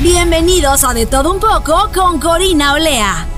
Bienvenidos a De Todo Un poco con Corina Olea.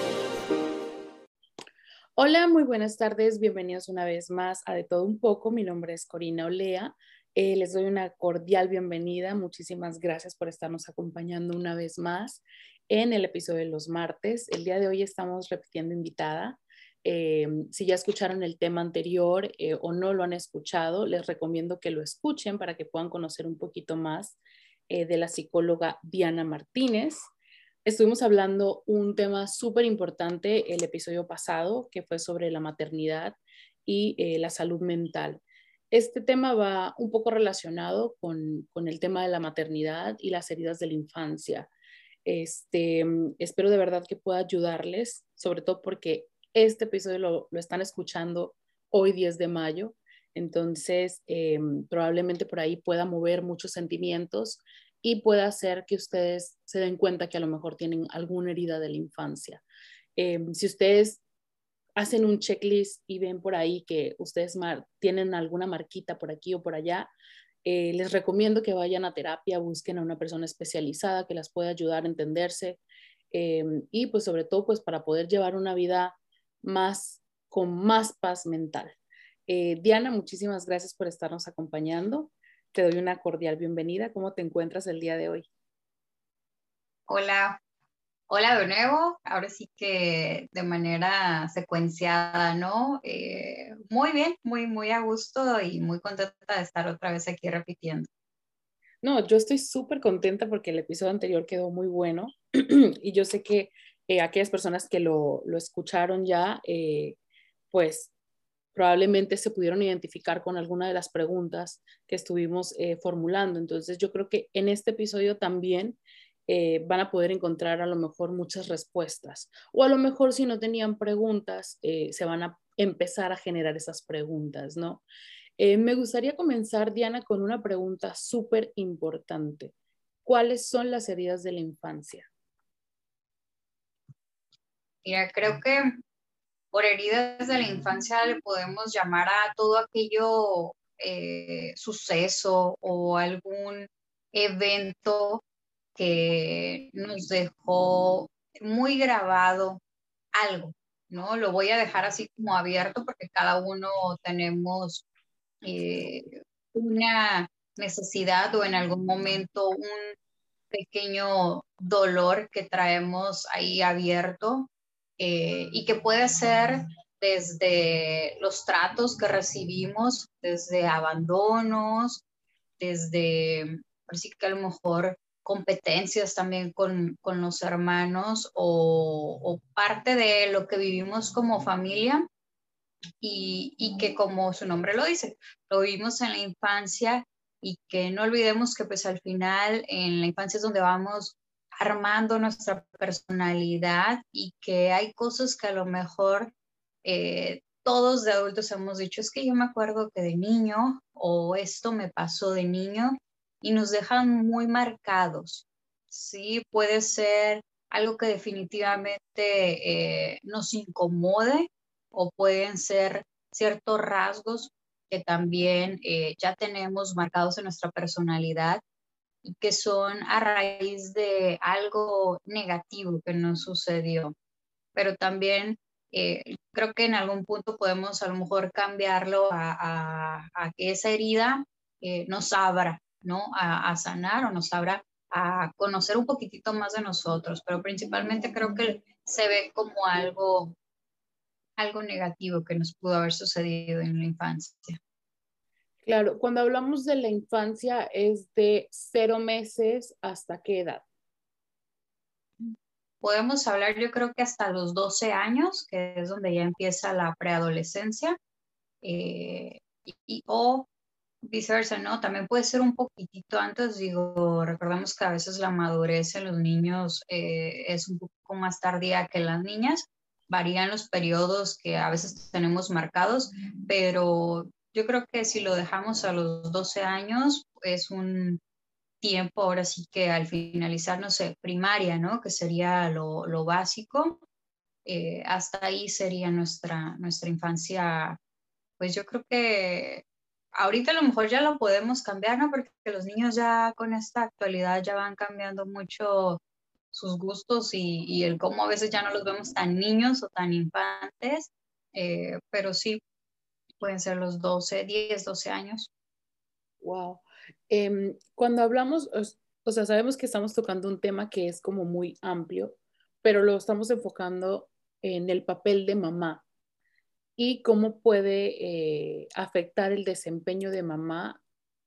Hola, muy buenas tardes. Bienvenidos una vez más a De todo un poco. Mi nombre es Corina Olea. Eh, les doy una cordial bienvenida. Muchísimas gracias por estarnos acompañando una vez más en el episodio de los martes. El día de hoy estamos repitiendo invitada. Eh, si ya escucharon el tema anterior eh, o no lo han escuchado, les recomiendo que lo escuchen para que puedan conocer un poquito más de la psicóloga Diana Martínez. Estuvimos hablando un tema súper importante el episodio pasado, que fue sobre la maternidad y la salud mental. Este tema va un poco relacionado con, el tema de la maternidad y las heridas de la infancia. Este, espero de verdad que pueda ayudarles, sobre todo porque este episodio lo, están escuchando hoy 10 de mayo, entonces eh, probablemente por ahí pueda mover muchos sentimientos y pueda hacer que ustedes se den cuenta que a lo mejor tienen alguna herida de la infancia. Eh, si ustedes hacen un checklist y ven por ahí que ustedes tienen alguna marquita por aquí o por allá, eh, les recomiendo que vayan a terapia, busquen a una persona especializada que las pueda ayudar a entenderse eh, y pues sobre todo pues para poder llevar una vida más con más paz mental. Eh, Diana, muchísimas gracias por estarnos acompañando. Te doy una cordial bienvenida. ¿Cómo te encuentras el día de hoy? Hola, Hola de nuevo, ahora sí que de manera secuenciada, ¿no? Eh, muy bien, muy, muy a gusto y muy contenta de estar otra vez aquí repitiendo. No, yo estoy súper contenta porque el episodio anterior quedó muy bueno y yo sé que eh, aquellas personas que lo, lo escucharon ya, eh, pues probablemente se pudieron identificar con alguna de las preguntas que estuvimos formulando. Entonces yo creo que en este episodio también eh, van a poder encontrar a lo mejor muchas respuestas. O a lo mejor si no tenían preguntas, eh, se van a empezar a generar esas preguntas, ¿no? Eh, me gustaría comenzar, Diana, con una pregunta súper importante. ¿Cuáles son las heridas de la infancia? Mira, creo que por heridas de la infancia le podemos llamar a todo aquello suceso o algún evento que nos dejó muy grabado algo, ¿no? Lo voy a dejar así como abierto porque cada uno tenemos eh, una necesidad o en algún momento un pequeño dolor que traemos ahí abierto eh, y que puede ser desde los tratos que recibimos, desde abandonos, desde, así que a lo mejor competencias también con, los hermanos o, parte de lo que vivimos como familia y, que como su nombre lo dice, lo vivimos en la infancia y que no olvidemos que pues al final en la infancia es donde vamos armando nuestra personalidad y que hay cosas que a lo mejor eh, todos de adultos hemos dicho, es que yo me acuerdo que de niño o esto me pasó de niño y nos dejan muy marcados. Sí, puede ser algo que definitivamente eh, nos incomode o pueden ser ciertos rasgos que también eh, ya tenemos marcados en nuestra personalidad que son a raíz de algo negativo que nos sucedió. Pero también eh, creo que en algún punto podemos a lo mejor cambiarlo a, a que esa herida nos abra ¿no? A, sanar o nos sabrá a conocer un poquitito más de nosotros, pero principalmente creo que se ve como algo, algo negativo que nos pudo haber sucedido en la infancia. Claro, cuando hablamos de la infancia es de cero meses hasta qué edad? Podemos hablar yo creo que hasta los 12 años, que es donde ya empieza la preadolescencia, eh, y, o viceversa, ¿no? También puede ser un poquitito antes, digo, recordemos que a veces la madurez en los niños eh, es un poco más tardía que en las niñas, varían los periodos que a veces tenemos marcados, pero yo creo que si lo dejamos a los 12 años, es un tiempo ahora sí que al finalizar, no sé, primaria, ¿no? Que sería lo, lo básico, eh, hasta ahí sería nuestra, nuestra infancia, pues yo creo que ahorita a lo mejor ya lo podemos cambiar, ¿no? Porque los niños ya con esta actualidad ya van cambiando mucho sus gustos y, y el cómo a veces ya no los vemos tan niños o tan infantes, eh, pero sí, pueden ser los 12, 10, 12 años. Wow. Em, cuando hablamos, o sea, sabemos que estamos tocando un tema que es como muy amplio, pero lo estamos enfocando en el papel de mamá y cómo puede eh, afectar el desempeño de mamá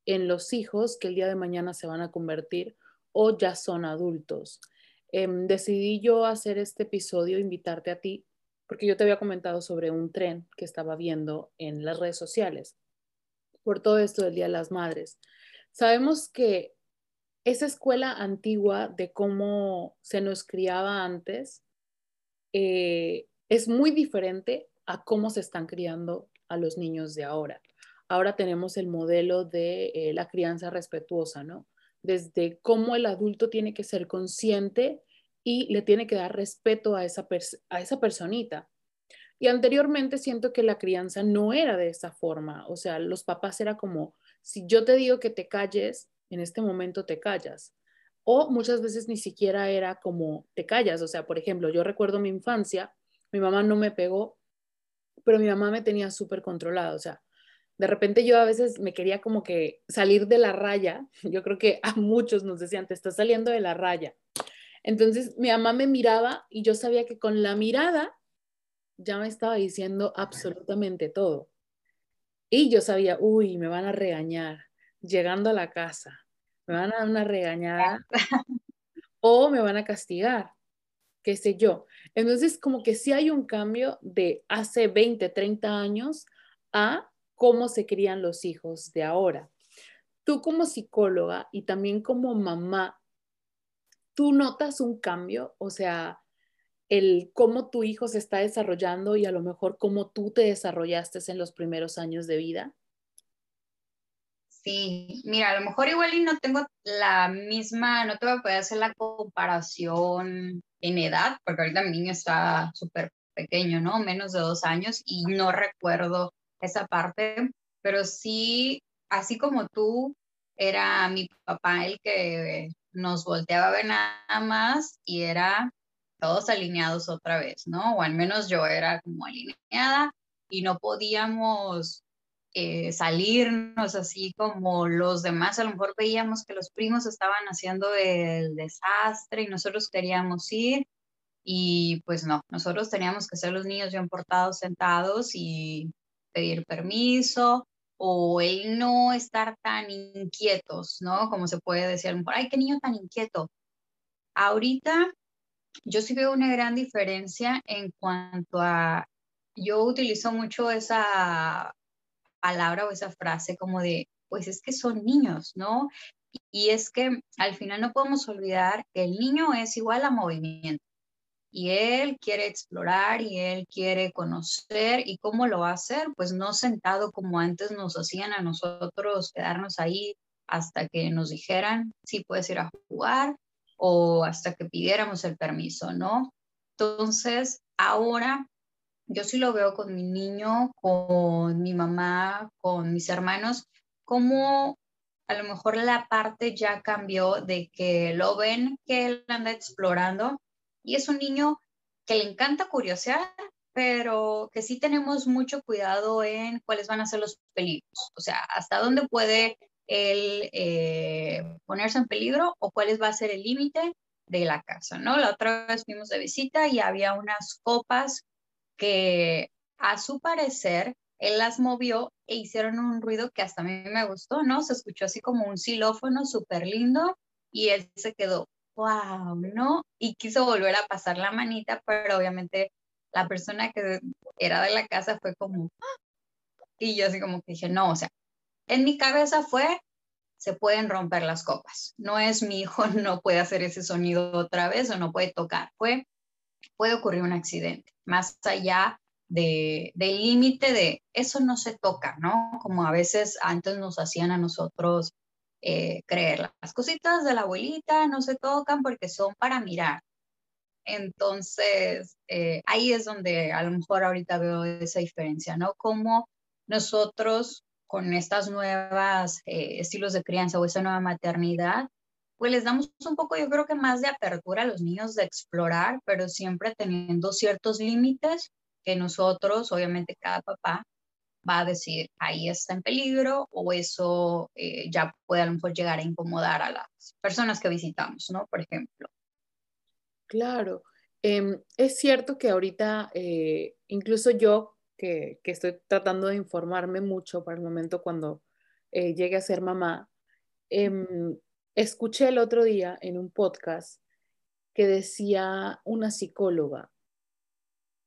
en los hijos que el día de mañana se van a convertir o ya son adultos. Em, decidí yo hacer este episodio, invitarte a ti, porque yo te había comentado sobre un tren que estaba viendo en las redes sociales por todo esto del Día de las Madres. Sabemos que esa escuela antigua de cómo se nos criaba antes eh, es muy diferente a cómo se están criando a los niños de ahora. Ahora tenemos el modelo de eh, la crianza respetuosa, ¿no? Desde cómo el adulto tiene que ser consciente y le tiene que dar respeto a esa, a esa personita. Y anteriormente siento que la crianza no era de esa forma, o sea, los papás era como, si yo te digo que te calles, en este momento te callas. O muchas veces ni siquiera era como te callas, o sea, por ejemplo, yo recuerdo mi infancia, mi mamá no me pegó, pero mi mamá me tenía súper controlada, o sea, de repente yo a veces me quería como que salir de la raya, yo creo que a muchos nos decían, te estás saliendo de la raya. Entonces mi mamá me miraba y yo sabía que con la mirada ya me estaba diciendo absolutamente todo. Y yo sabía, uy, me van a regañar llegando a la casa, me van a dar una regañada o me van a castigar, qué sé yo. Entonces, como que sí hay un cambio de hace 20, 30 años a cómo se crían los hijos de ahora. Tú como psicóloga y también como mamá, ¿tú notas un cambio? O sea, el cómo tu hijo se está desarrollando y a lo mejor cómo tú te desarrollaste en los primeros años de vida? Sí, mira, a lo mejor igual y no tengo la misma, no te voy a poder hacer la comparación en edad, porque ahorita mi niño está súper pequeño, ¿no? Menos de dos años y no recuerdo esa parte, pero sí, así como tú, era mi papá el que nos volteaba a ver nada más y era todos alineados otra vez, ¿no? O al menos yo era como alineada y no podíamos eh, salirnos así como los demás. A lo mejor veíamos que los primos estaban haciendo el desastre y nosotros queríamos ir y pues no, nosotros teníamos que ser los niños bien portados sentados y pedir permiso o el no estar tan inquietos, ¿no? Como se puede decir, ay, qué niño tan inquieto. Ahorita yo sí veo una gran diferencia en cuanto a, yo utilizo mucho esa palabra o esa frase como de, pues es que son niños, ¿no? Y es que al final no podemos olvidar que el niño es igual a movimiento y él quiere explorar y él quiere conocer y cómo lo va a hacer, pues no sentado como antes nos hacían a nosotros quedarnos ahí hasta que nos dijeran, sí, puedes ir a jugar o hasta que pidiéramos el permiso, ¿no? Entonces, ahora yo sí lo veo con mi niño, con mi mamá, con mis hermanos, como a lo mejor la parte ya cambió de que lo ven que él anda explorando y es un niño que le encanta curiosear, pero que sí tenemos mucho cuidado en cuáles van a ser los peligros, o sea, hasta dónde puede el eh, ponerse en peligro o cuál va a ser el límite de la casa, ¿no? La otra vez fuimos de visita y había unas copas que a su parecer él las movió e hicieron un ruido que hasta a mí me gustó, ¿no? Se escuchó así como un xilófono súper lindo y él se quedó, wow, ¿no? Y quiso volver a pasar la manita, pero obviamente la persona que era de la casa fue como, y yo así como que dije, no, o sea, en mi cabeza fue, se pueden romper las copas. No es mi hijo, no puede hacer ese sonido otra vez o no puede tocar. Fue, puede ocurrir un accidente. Más allá de, del límite de eso no se toca, ¿no? Como a veces antes nos hacían a nosotros eh, creer. Las cositas de la abuelita no se tocan porque son para mirar. Entonces, eh, ahí es donde a lo mejor ahorita veo esa diferencia, ¿no? Como nosotros con estas nuevas eh, estilos de crianza o esa nueva maternidad, pues les damos un poco, yo creo que más de apertura a los niños de explorar, pero siempre teniendo ciertos límites que nosotros, obviamente cada papá, va a decir, ahí está en peligro o eso eh, ya puede a lo mejor llegar a incomodar a las personas que visitamos, ¿no? Por ejemplo. Claro, em, es cierto que ahorita, eh, incluso yo, que, estoy tratando de informarme mucho para el momento cuando eh, llegue a ser mamá, em, escuché el otro día en un podcast que decía una psicóloga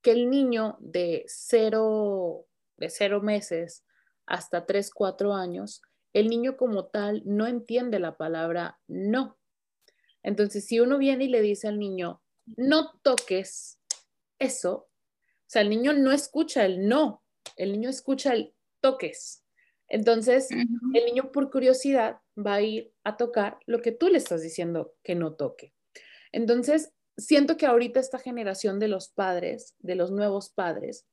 que el niño de cero, de cero meses hasta tres, cuatro años, el niño como tal no entiende la palabra no. Entonces, si uno viene y le dice al niño, no toques eso, o sea, el niño no escucha el no, el niño escucha el toques. Entonces, el niño por curiosidad va a ir a tocar lo que tú le estás diciendo que no toque. Entonces, siento que ahorita esta generación de los padres, de los nuevos padres,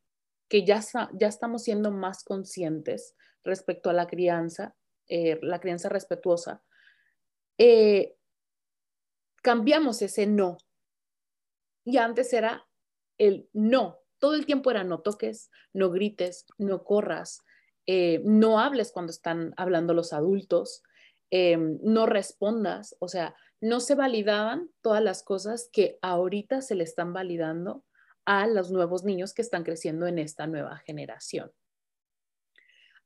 que ya, ya estamos siendo más conscientes respecto a la crianza, eh, la crianza respetuosa, eh, cambiamos ese no. Y antes era el no. Todo el tiempo era no toques, no grites, no corras, eh, no hables cuando están hablando los adultos, em, no respondas. O sea, no se validaban todas las cosas que ahorita se le están validando a los nuevos niños que están creciendo en esta nueva generación.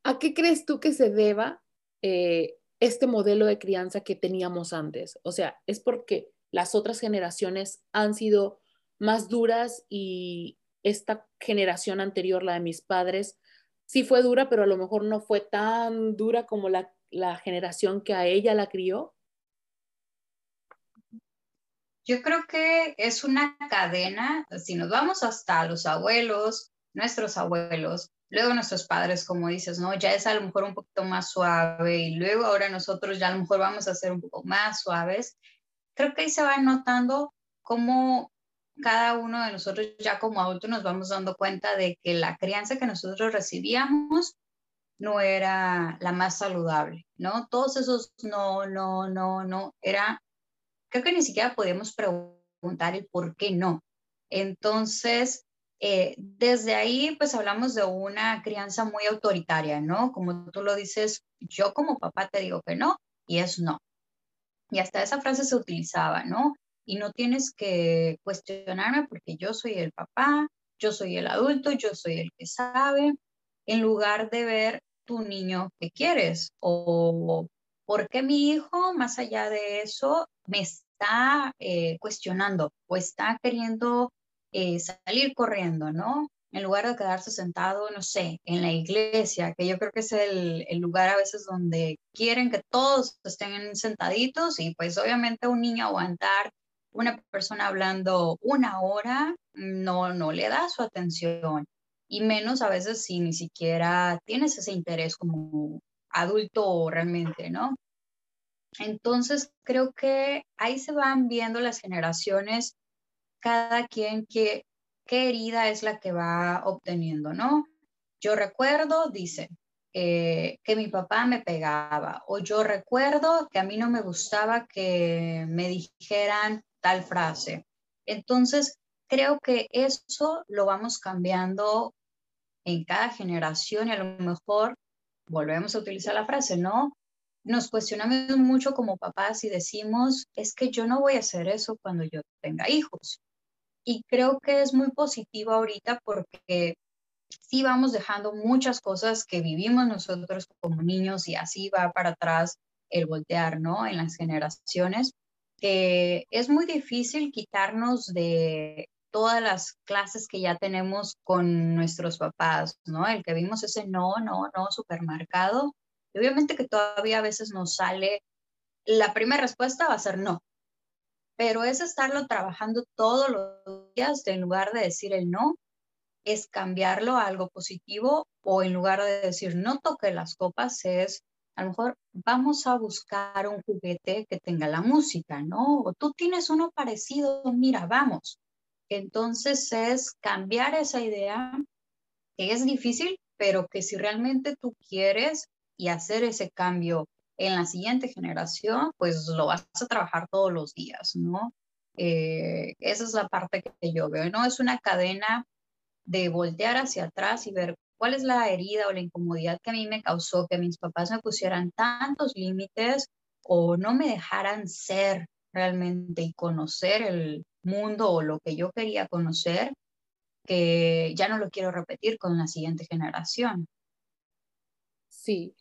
¿A qué crees tú que se deba eh, este modelo de crianza que teníamos antes. O sea, es porque las otras generaciones han sido más duras y esta generación anterior, la de mis padres, sí fue dura, pero a lo mejor no fue tan dura como la, la generación que a ella la crió. Yo creo que es una cadena, si nos vamos hasta los abuelos, nuestros abuelos, Luego nuestros padres, como dices, ¿no? Ya es a lo mejor un poquito más suave y luego ahora nosotros ya a lo mejor vamos a ser un poco más suaves. Creo que ahí se va notando cómo cada uno de nosotros ya como adultos nos vamos dando cuenta de que la crianza que nosotros recibíamos no era la más saludable, ¿no? Todos esos no, no, no, no, era, creo que ni siquiera podíamos preguntar el por qué no. Entonces, eh, desde ahí, pues hablamos de una crianza muy autoritaria, ¿no? Como tú lo dices, yo como papá te digo que no y es no. Y hasta esa frase se utilizaba, ¿no? Y no tienes que cuestionarme porque yo soy el papá, yo soy el adulto, yo soy el que sabe, en lugar de ver tu niño que quieres o por qué mi hijo, más allá de eso, me está eh, cuestionando o está queriendo eh, salir corriendo, ¿no? En lugar de quedarse sentado, no sé, en la iglesia, que yo creo que es el, el lugar a veces donde quieren que todos estén sentaditos y pues obviamente un niño aguantar una persona hablando una hora no, no le da su atención y menos a veces si ni siquiera tienes ese interés como adulto realmente, ¿no? Entonces creo que ahí se van viendo las generaciones cada quien qué, qué herida es la que va obteniendo, ¿no? Yo recuerdo, dice, eh, que mi papá me pegaba o yo recuerdo que a mí no me gustaba que me dijeran tal frase. Entonces, creo que eso lo vamos cambiando en cada generación y a lo mejor volvemos a utilizar la frase, ¿no? Nos cuestionamos mucho como papás y decimos, es que yo no voy a hacer eso cuando yo tenga hijos. Y creo que es muy positivo ahorita porque sí vamos dejando muchas cosas que vivimos nosotros como niños y así va para atrás el voltear, ¿no? En las generaciones. que es muy difícil quitarnos de todas las clases que ya tenemos con nuestros papás, ¿no? El que vimos ese no, no, no supermercado, Y obviamente que todavía a veces nos sale, la primera respuesta va a ser no, pero es estarlo trabajando todos los días en lugar de decir el no, es cambiarlo a algo positivo o en lugar de decir no toque las copas es a lo mejor vamos a buscar un juguete que tenga la música, ¿no? O tú tienes uno parecido, mira, vamos. Entonces es cambiar esa idea que es difícil, pero que si realmente tú quieres y hacer ese cambio en la siguiente generación, pues lo vas a trabajar todos los días, ¿no? Eh, esa es la parte que yo veo, ¿no? Es una cadena de voltear hacia atrás y ver cuál es la herida o la incomodidad que a mí me causó que mis papás me pusieran tantos límites o no me dejaran ser realmente y conocer el mundo o lo que yo quería conocer, que ya no lo quiero repetir con la siguiente generación. Sí,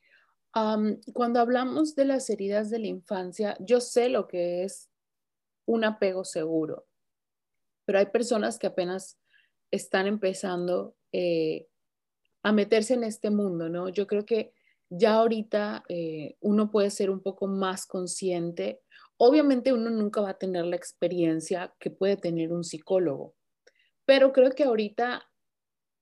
cuando hablamos de las heridas de la infancia, yo sé lo que es un apego seguro, pero hay personas que apenas están empezando eh, a meterse en este mundo, ¿no? Yo creo que ya ahorita eh, uno puede ser un poco más consciente. Obviamente uno nunca va a tener la experiencia que puede tener un psicólogo, pero creo que ahorita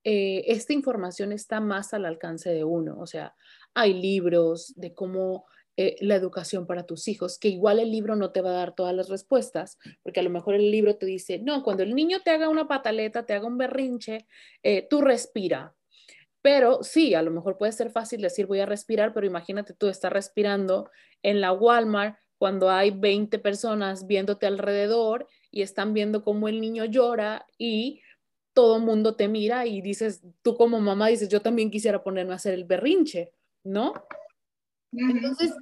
eh, esta información está más al alcance de uno. O sea, hay libros de cómo eh, la educación para tus hijos, que igual el libro no te va a dar todas las respuestas, porque a lo mejor el libro te dice, no, cuando el niño te haga una pataleta, te haga un berrinche, eh, tú respira. Pero sí, a lo mejor puede ser fácil decir voy a respirar, pero imagínate tú estás respirando en la Walmart cuando hay 20 personas viéndote alrededor y están viendo cómo el niño llora y todo mundo te mira y dices, tú como mamá dices, yo también quisiera ponerme a hacer el berrinche ¿no? Entonces,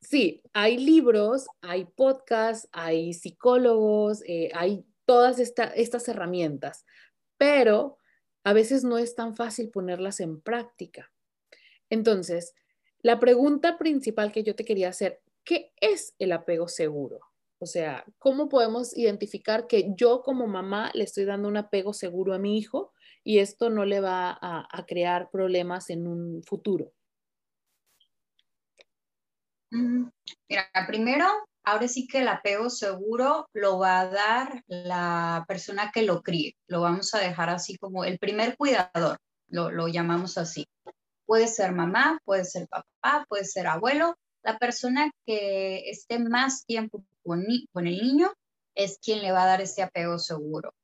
sí, hay libros, hay podcasts, hay psicólogos, eh, hay todas estas herramientas, pero a veces no es tan fácil ponerlas en práctica. Entonces, la pregunta principal que yo te quería hacer, ¿qué es el apego seguro? O sea, ¿cómo podemos identificar que yo como mamá le estoy dando un apego seguro a mi hijo y esto no le va a crear problemas en un futuro? Mira, primero, ahora sí que el apego seguro lo va a dar la persona que lo críe. Lo vamos a dejar así como el primer cuidador, lo llamamos así. Puede ser mamá, puede ser papá, puede ser abuelo. La persona que esté más tiempo con, el niño es quien le va a dar ese apego seguro.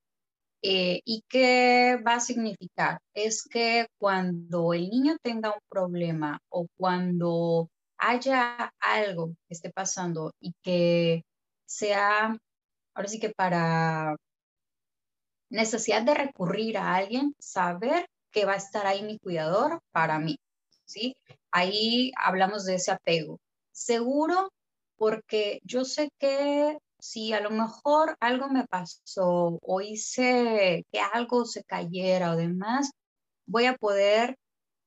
Eh, ¿Y qué va a significar? Es que cuando el niño tenga un problema o cuando haya algo que esté pasando y que sea, ahora sí que para necesidad de recurrir a alguien, saber que va a estar ahí mi cuidador para mí, ¿sí? Ahí hablamos de ese apego. Seguro porque yo sé que si a lo mejor algo me pasó o hice que algo se cayera o demás, voy a poder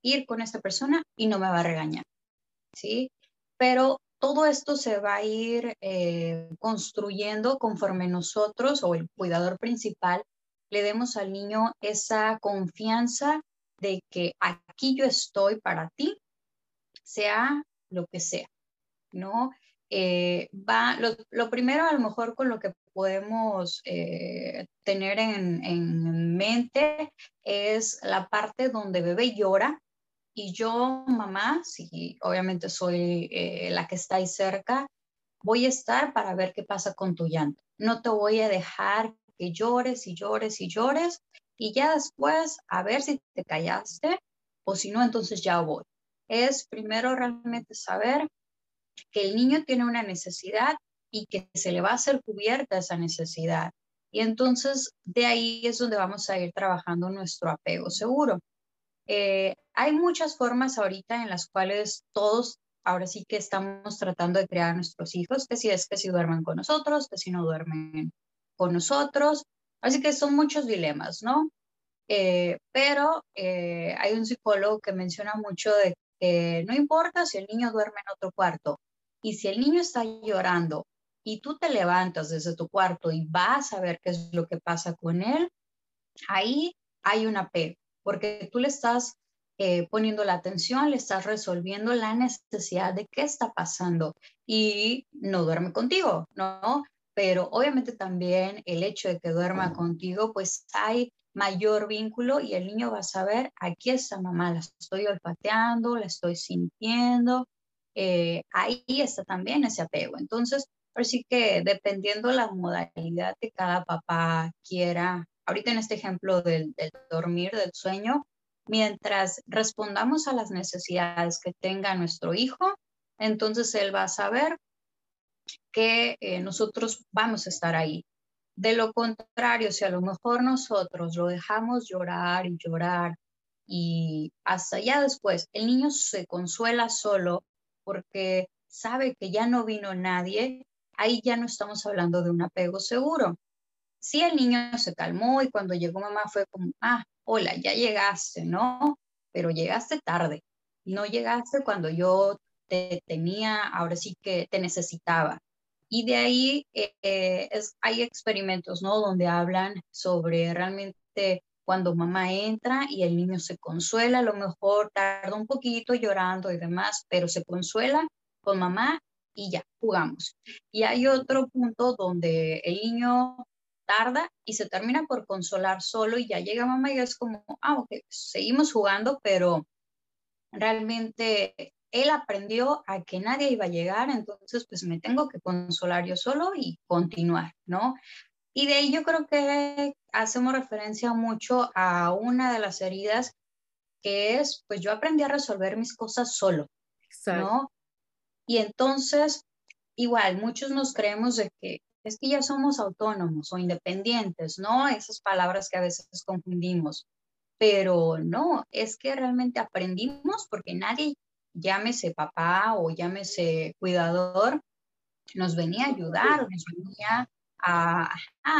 ir con esta persona y no me va a regañar. ¿sí? Pero todo esto se va a ir eh, construyendo conforme nosotros o el cuidador principal le demos al niño esa confianza de que aquí yo estoy para ti, sea lo que sea, ¿no? Eh, va, lo, primero a lo mejor con lo que podemos eh, tener en, en, mente es la parte donde bebé llora, y yo, mamá, si obviamente soy eh, la que está ahí cerca, voy a estar para ver qué pasa con tu llanto. No te voy a dejar que llores y llores y llores y ya después a ver si te callaste o si no, entonces ya voy. Es primero realmente saber que el niño tiene una necesidad y que se le va a hacer cubierta esa necesidad. Y entonces de ahí es donde vamos a ir trabajando nuestro apego seguro. Eh, hay muchas formas ahorita en las cuales todos ahora sí que estamos tratando de crear a nuestros hijos, que si es que si duermen con nosotros, que si no duermen con nosotros. Así que son muchos dilemas, ¿no? Eh, pero eh, hay un psicólogo que menciona mucho de que no importa si el niño duerme en otro cuarto y si el niño está llorando y tú te levantas desde tu cuarto y vas a ver qué es lo que pasa con él, ahí hay un apego porque tú le estás eh, poniendo la atención, le estás resolviendo la necesidad de qué está pasando y no duerme contigo, ¿no? Pero obviamente también el hecho de que duerma contigo, pues hay mayor vínculo y el niño va a saber, aquí está mamá, la estoy olfateando, la estoy sintiendo, eh, ahí está también ese apego. Entonces, así que dependiendo la modalidad que cada papá quiera, ahorita en este ejemplo del, dormir, del sueño, mientras respondamos a las necesidades que tenga nuestro hijo, entonces él va a saber que eh, nosotros vamos a estar ahí. De lo contrario, si a lo mejor nosotros lo dejamos llorar y llorar y hasta ya después el niño se consuela solo porque sabe que ya no vino nadie, ahí ya no estamos hablando de un apego seguro. Si el niño se calmó y cuando llegó mamá fue como, ah, hola, ya llegaste, ¿no? Pero llegaste tarde, no llegaste cuando yo te tenía, ahora sí que te necesitaba. Y de ahí eh, es, hay experimentos, ¿no? Donde hablan sobre realmente cuando mamá entra y el niño se consuela, a lo mejor tarda un poquito llorando y demás, pero se consuela con mamá y ya, jugamos. Y hay otro punto donde el niño tarda y se termina por consolar solo y ya llega mamá y es como, ah, ok, seguimos jugando, pero realmente él aprendió a que nadie iba a llegar, entonces pues me tengo que consolar yo solo y continuar, ¿no? Y de ahí yo creo que hacemos referencia mucho a una de las heridas que es, pues yo aprendí a resolver mis cosas solo, ¿no? Y entonces, igual, muchos nos creemos de que es que ya somos autónomos o independientes, ¿no? Esas palabras que a veces confundimos. Pero no, es que realmente aprendimos porque nadie, llámese papá o llámese cuidador, nos venía a ayudar, nos venía a,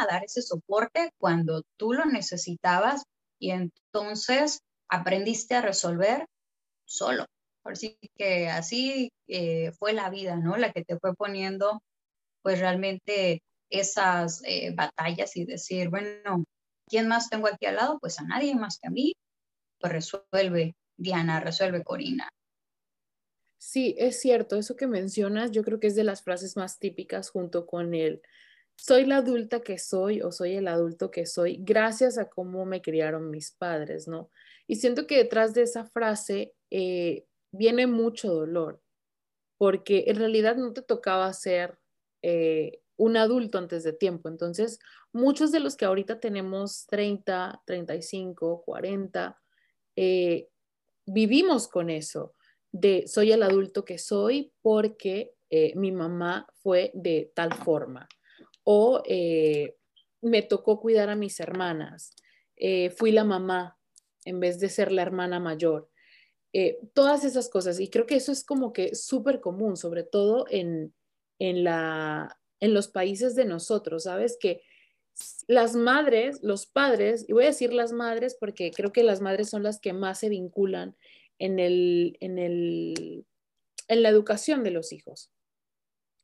dar ese soporte cuando tú lo necesitabas y entonces aprendiste a resolver solo. Así que así eh, fue la vida, ¿no? La que te fue poniendo pues realmente esas eh, batallas y decir, bueno, ¿quién más tengo aquí al lado? Pues a nadie más que a mí. Pues resuelve Diana, resuelve Corina. Sí, es cierto, eso que mencionas, yo creo que es de las frases más típicas junto con el soy la adulta que soy o soy el adulto que soy gracias a cómo me criaron mis padres, ¿no? Y siento que detrás de esa frase eh, viene mucho dolor, porque en realidad no te tocaba ser eh, un adulto antes de tiempo. Entonces, muchos de los que ahorita tenemos 30, 35, 40, vivimos con eso de soy el adulto que soy porque eh, mi mamá fue de tal forma o eh, me tocó cuidar a mis hermanas, fui la mamá en vez de ser la hermana mayor. todas esas cosas. Y creo que eso es como que súper común, sobre todo en, en, la, en los países de nosotros, ¿sabes? Que las madres, los padres, y voy a decir las madres porque creo que las madres son las que más se vinculan en, el, en, el, en la educación de los hijos.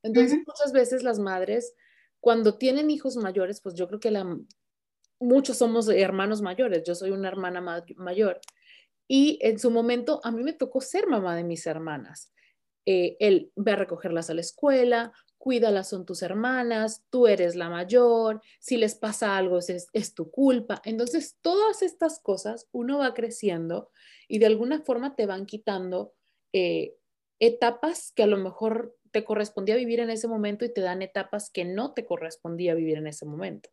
Entonces, muchas veces las madres, cuando tienen hijos mayores, pues yo creo que la, muchos somos hermanos mayores, yo soy una hermana mayor, y en su momento a mí me tocó ser mamá de mis hermanas. Eh, él ve a recogerlas a la escuela, cuídalas, son tus hermanas, tú eres la mayor, si les pasa algo es, es, tu culpa. Entonces, todas estas cosas uno va creciendo y de alguna forma te van quitando eh, etapas que a lo mejor te correspondía vivir en ese momento y te dan etapas que no te correspondía vivir en ese momento.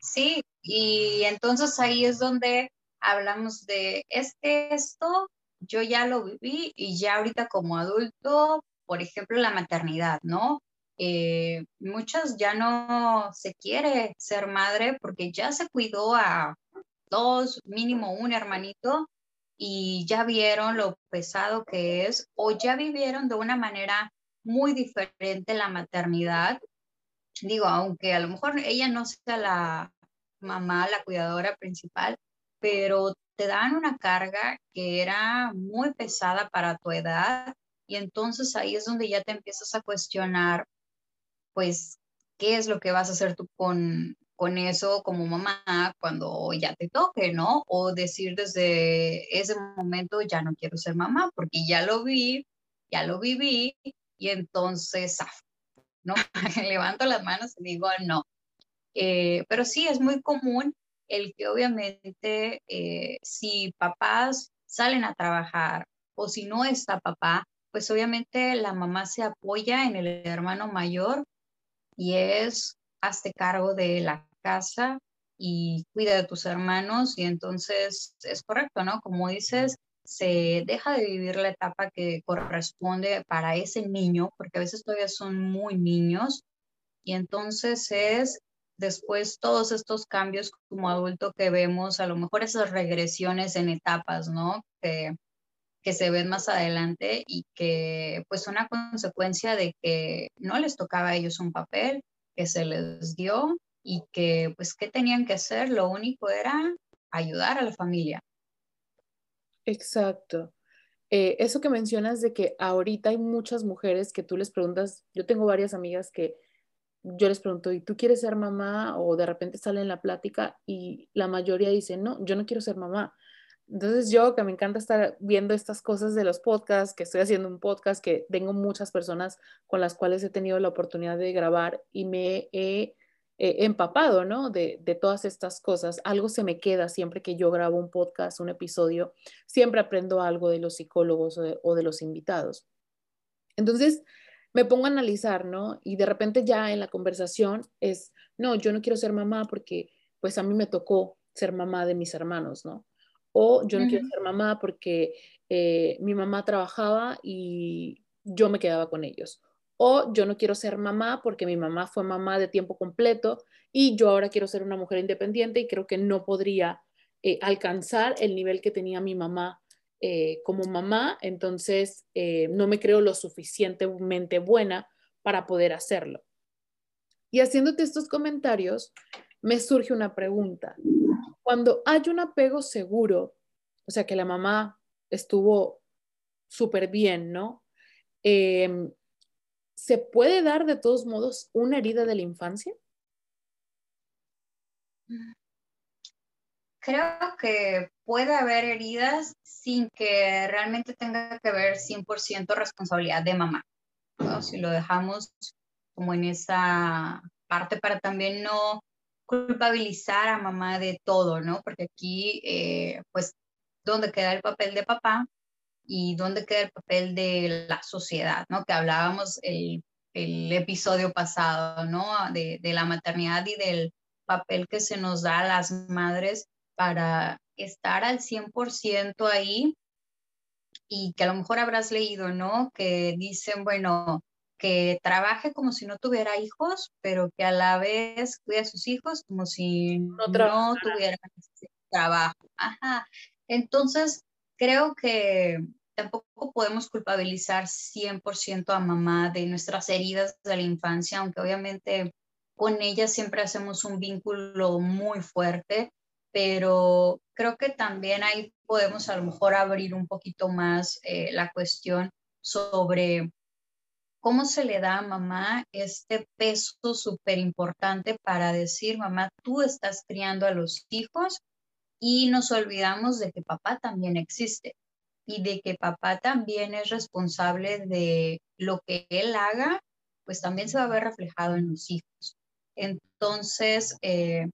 Sí, y entonces ahí es donde hablamos de, es esto yo ya lo viví y ya ahorita como adulto, por ejemplo, la maternidad, ¿no? Eh, muchas ya no se quiere ser madre porque ya se cuidó a dos, mínimo un hermanito y ya vieron lo pesado que es o ya vivieron de una manera muy diferente la maternidad. Digo, aunque a lo mejor ella no sea la mamá, la cuidadora principal, pero te dan una carga que era muy pesada para tu edad y entonces ahí es donde ya te empiezas a cuestionar, pues, ¿qué es lo que vas a hacer tú con, con eso como mamá cuando ya te toque, ¿no? O decir desde ese momento ya no quiero ser mamá porque ya lo vi, ya lo viví y entonces, ¿no? Levanto las manos y digo no. Eh, pero sí, es muy común el que obviamente eh, si papás salen a trabajar o si no está papá, pues obviamente la mamá se apoya en el hermano mayor y es hazte cargo de la casa y cuida de tus hermanos y entonces es correcto, ¿no? Como dices, se deja de vivir la etapa que corresponde para ese niño, porque a veces todavía son muy niños, y entonces es después todos estos cambios como adulto que vemos, a lo mejor esas regresiones en etapas, ¿no? Que, que se ven más adelante y que pues son a consecuencia de que no les tocaba a ellos un papel que se les dio y que pues qué tenían que hacer, lo único era ayudar a la familia. Exacto. Eh, eso que mencionas de que ahorita hay muchas mujeres que tú les preguntas, yo tengo varias amigas que yo les pregunto, ¿y tú quieres ser mamá? O de repente sale en la plática y la mayoría dice, no, yo no quiero ser mamá. Entonces yo que me encanta estar viendo estas cosas de los podcasts, que estoy haciendo un podcast, que tengo muchas personas con las cuales he tenido la oportunidad de grabar y me he empapado, ¿no? De, de, todas estas cosas. Algo se me queda siempre que yo grabo un podcast, un episodio, siempre aprendo algo de los psicólogos o de los invitados. Entonces, me pongo a analizar, ¿no? Y de repente ya en la conversación es, no, yo no quiero ser mamá porque pues a mí me tocó ser mamá de mis hermanos, ¿no? O yo no quiero ser mamá porque eh, mi mamá trabajaba y yo me quedaba con ellos. O yo no quiero ser mamá porque mi mamá fue mamá de tiempo completo y yo ahora quiero ser una mujer independiente y creo que no podría eh, alcanzar el nivel que tenía mi mamá eh, como mamá, entonces no me creo lo suficientemente buena para poder hacerlo. Y haciéndote estos comentarios, me surge una pregunta. Cuando hay un apego seguro, o sea, que la mamá estuvo súper bien, ¿no? Em, ¿Se puede dar de todos modos una herida de la infancia? Creo que puede haber heridas sin que realmente tenga que ver 100% responsabilidad de mamá. Si lo dejamos como en esa parte para también no culpabilizar a mamá de todo, ¿no? Porque aquí, eh, pues, ¿dónde queda el papel de papá y dónde queda el papel de la sociedad, ¿no? Que hablábamos el, episodio pasado, ¿no? De, de la maternidad y del papel que se nos da a las madres para estar al 100% ahí y que a lo mejor habrás leído, ¿no? Que dicen, bueno, que trabaje como si no tuviera hijos, pero que a la vez cuide a sus hijos como si no, tuviera trabajo. Ajá. Entonces, creo que tampoco podemos culpabilizar 100% a mamá de nuestras heridas de la infancia, aunque obviamente con ella siempre hacemos un vínculo muy fuerte pero creo que también ahí podemos a lo mejor abrir un poquito más eh, la cuestión sobre cómo se le da a mamá este peso súper importante para decir, mamá, tú estás criando a los hijos y nos olvidamos de que papá también existe y de que papá también es responsable de lo que él haga, pues también se va a ver reflejado en los hijos. Entonces, eh,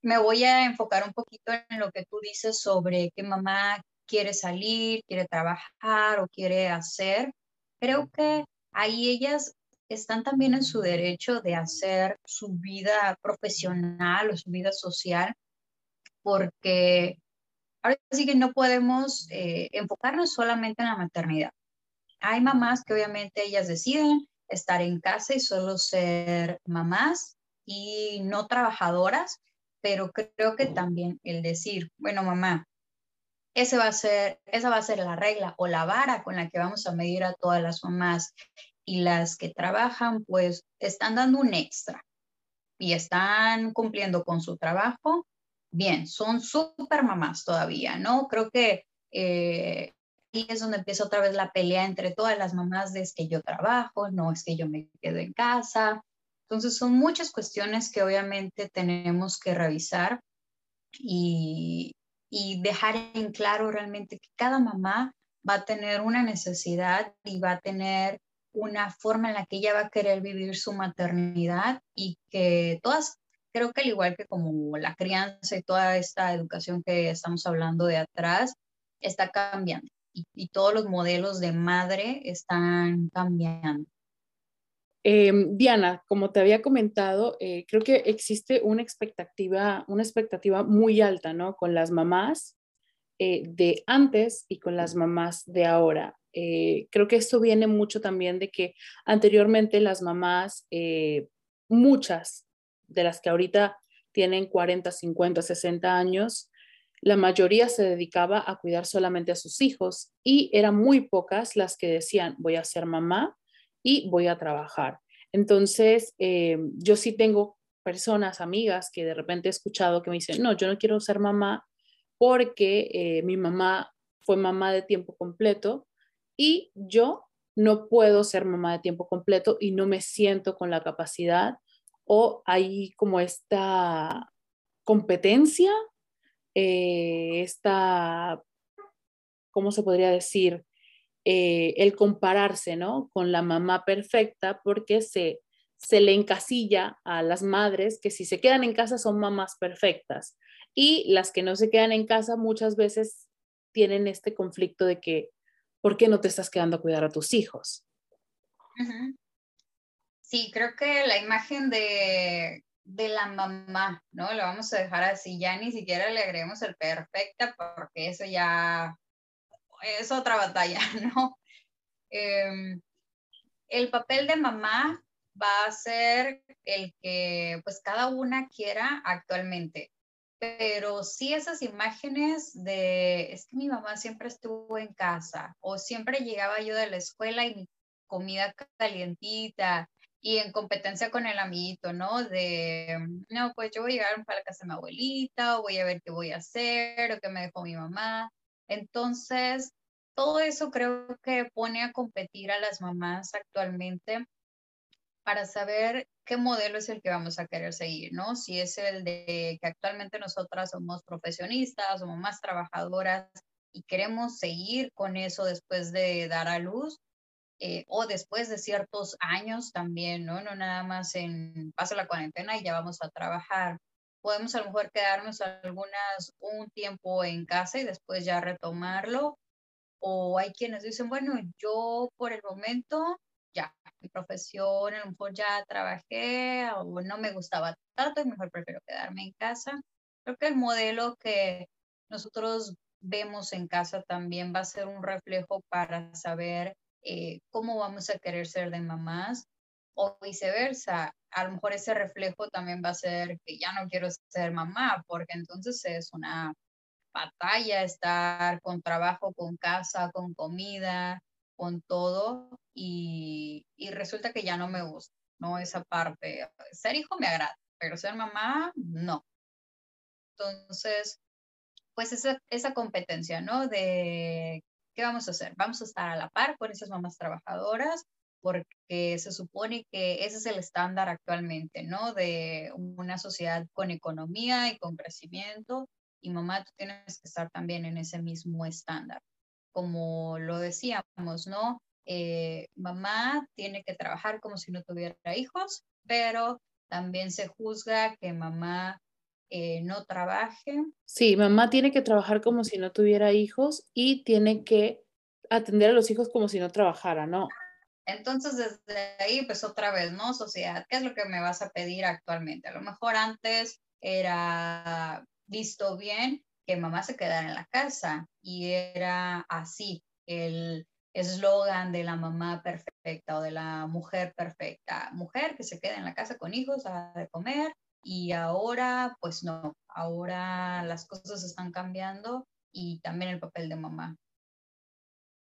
me voy a enfocar un poquito en lo que tú dices sobre que mamá quiere salir, quiere trabajar o quiere hacer. Creo que ahí ellas están también en su derecho de hacer su vida profesional o su vida social, porque ahora sí que no podemos eh, enfocarnos solamente en la maternidad. Hay mamás que obviamente ellas deciden estar en casa y solo ser mamás y no trabajadoras, pero creo que también el decir, bueno, mamá, ese va a ser, esa va a ser la regla o la vara con la que vamos a medir a todas las mamás y las que trabajan, pues están dando un extra y están cumpliendo con su trabajo, bien, son súper mamás todavía, ¿no? Creo que eh, ahí es donde empieza otra vez la pelea entre todas las mamás de es que yo trabajo, no es que yo me quedo en casa. Entonces son muchas cuestiones que obviamente tenemos que revisar y, y dejar en claro realmente que cada mamá va a tener una necesidad y va a tener una forma en la que ella va a querer vivir su maternidad y que todas, creo que al igual que como la crianza y toda esta educación que estamos hablando de atrás, está cambiando y, todos los modelos de madre están cambiando. Em, Diana, como te había comentado, eh, creo que existe una expectativa, una expectativa muy alta, ¿no? Con las mamás eh, de antes y con las mamás de ahora. Eh, creo que esto viene mucho también de que anteriormente las mamás, muchas de las que ahorita tienen 40, 50, 60 años, la mayoría se dedicaba a cuidar solamente a sus hijos y eran muy pocas las que decían voy a ser mamá y voy a trabajar. Entonces, eh, yo sí tengo personas, amigas que de repente he escuchado que me dicen, no, yo no quiero ser mamá porque mi mamá fue mamá de tiempo completo y yo no puedo ser mamá de tiempo completo y no me siento con la capacidad o hay como esta competencia, eh, esta, ¿cómo se podría decir? Eh, el compararse, ¿no? Con la mamá perfecta porque se, se le encasilla a las madres que si se quedan en casa son mamás perfectas y las que no se quedan en casa muchas veces tienen este conflicto de que ¿por qué no te estás quedando a cuidar a tus hijos? Sí, creo que la imagen de, la mamá, ¿no? Lo vamos a dejar así, ya ni siquiera le agregamos el perfecta porque eso ya es otra batalla, ¿no? Em, el papel de mamá va a ser el que pues cada una quiera actualmente pero sí esas imágenes de, es que mi mamá siempre estuvo en casa o siempre llegaba yo de la escuela y mi comida calientita y en competencia con el amiguito, ¿no? De, no, pues yo voy a llegar para la casa de mi abuelita o voy a ver qué voy a hacer o qué me dejó mi mamá. Entonces, todo eso creo que pone a competir a las mamás actualmente para saber qué modelo es el que vamos a querer seguir, ¿no? Si es el de que actualmente nosotras somos profesionistas, somos más trabajadoras y queremos seguir con eso después de dar a luz eh, o después de ciertos años también, ¿no? No nada más en paso la cuarentena y ya vamos a trabajar. Podemos a lo mejor quedarnos algunas un tiempo en casa y después ya retomarlo. O hay quienes dicen, bueno, yo por el momento ya, mi profesión, a lo mejor ya trabajé o no me gustaba tanto y mejor prefiero quedarme en casa. Creo que el modelo que nosotros vemos en casa también va a ser un reflejo para saber eh, cómo vamos a querer ser de mamás o viceversa. A lo mejor ese reflejo también va a ser que ya no quiero ser mamá, porque entonces es una batalla estar con trabajo, con casa, con comida, con todo y, resulta que ya no me gusta, ¿no? Esa parte. Ser hijo me agrada, pero ser mamá, no. Entonces, pues esa, esa competencia, ¿no? De qué vamos a hacer. Vamos a estar a la par con esas mamás trabajadoras porque se supone que ese es el estándar actualmente, ¿no? De una sociedad con economía y con crecimiento y mamá, tú tienes que estar también en ese mismo estándar como lo decíamos, ¿no? Eh, mamá tiene que trabajar como si no tuviera hijos, pero también se juzga que mamá eh, no trabaje. Sí, mamá tiene que trabajar como si no tuviera hijos y tiene que atender a los hijos como si no trabajara, ¿no? Entonces, desde ahí, pues otra vez, ¿no? Sociedad, ¿qué es lo que me vas a pedir actualmente? A lo mejor antes era visto bien que mamá se quedara en la casa y era así el eslogan de la mamá perfecta o de la mujer perfecta. Mujer que se queda en la casa con hijos a de comer y ahora pues no, ahora las cosas están cambiando y también el papel de mamá.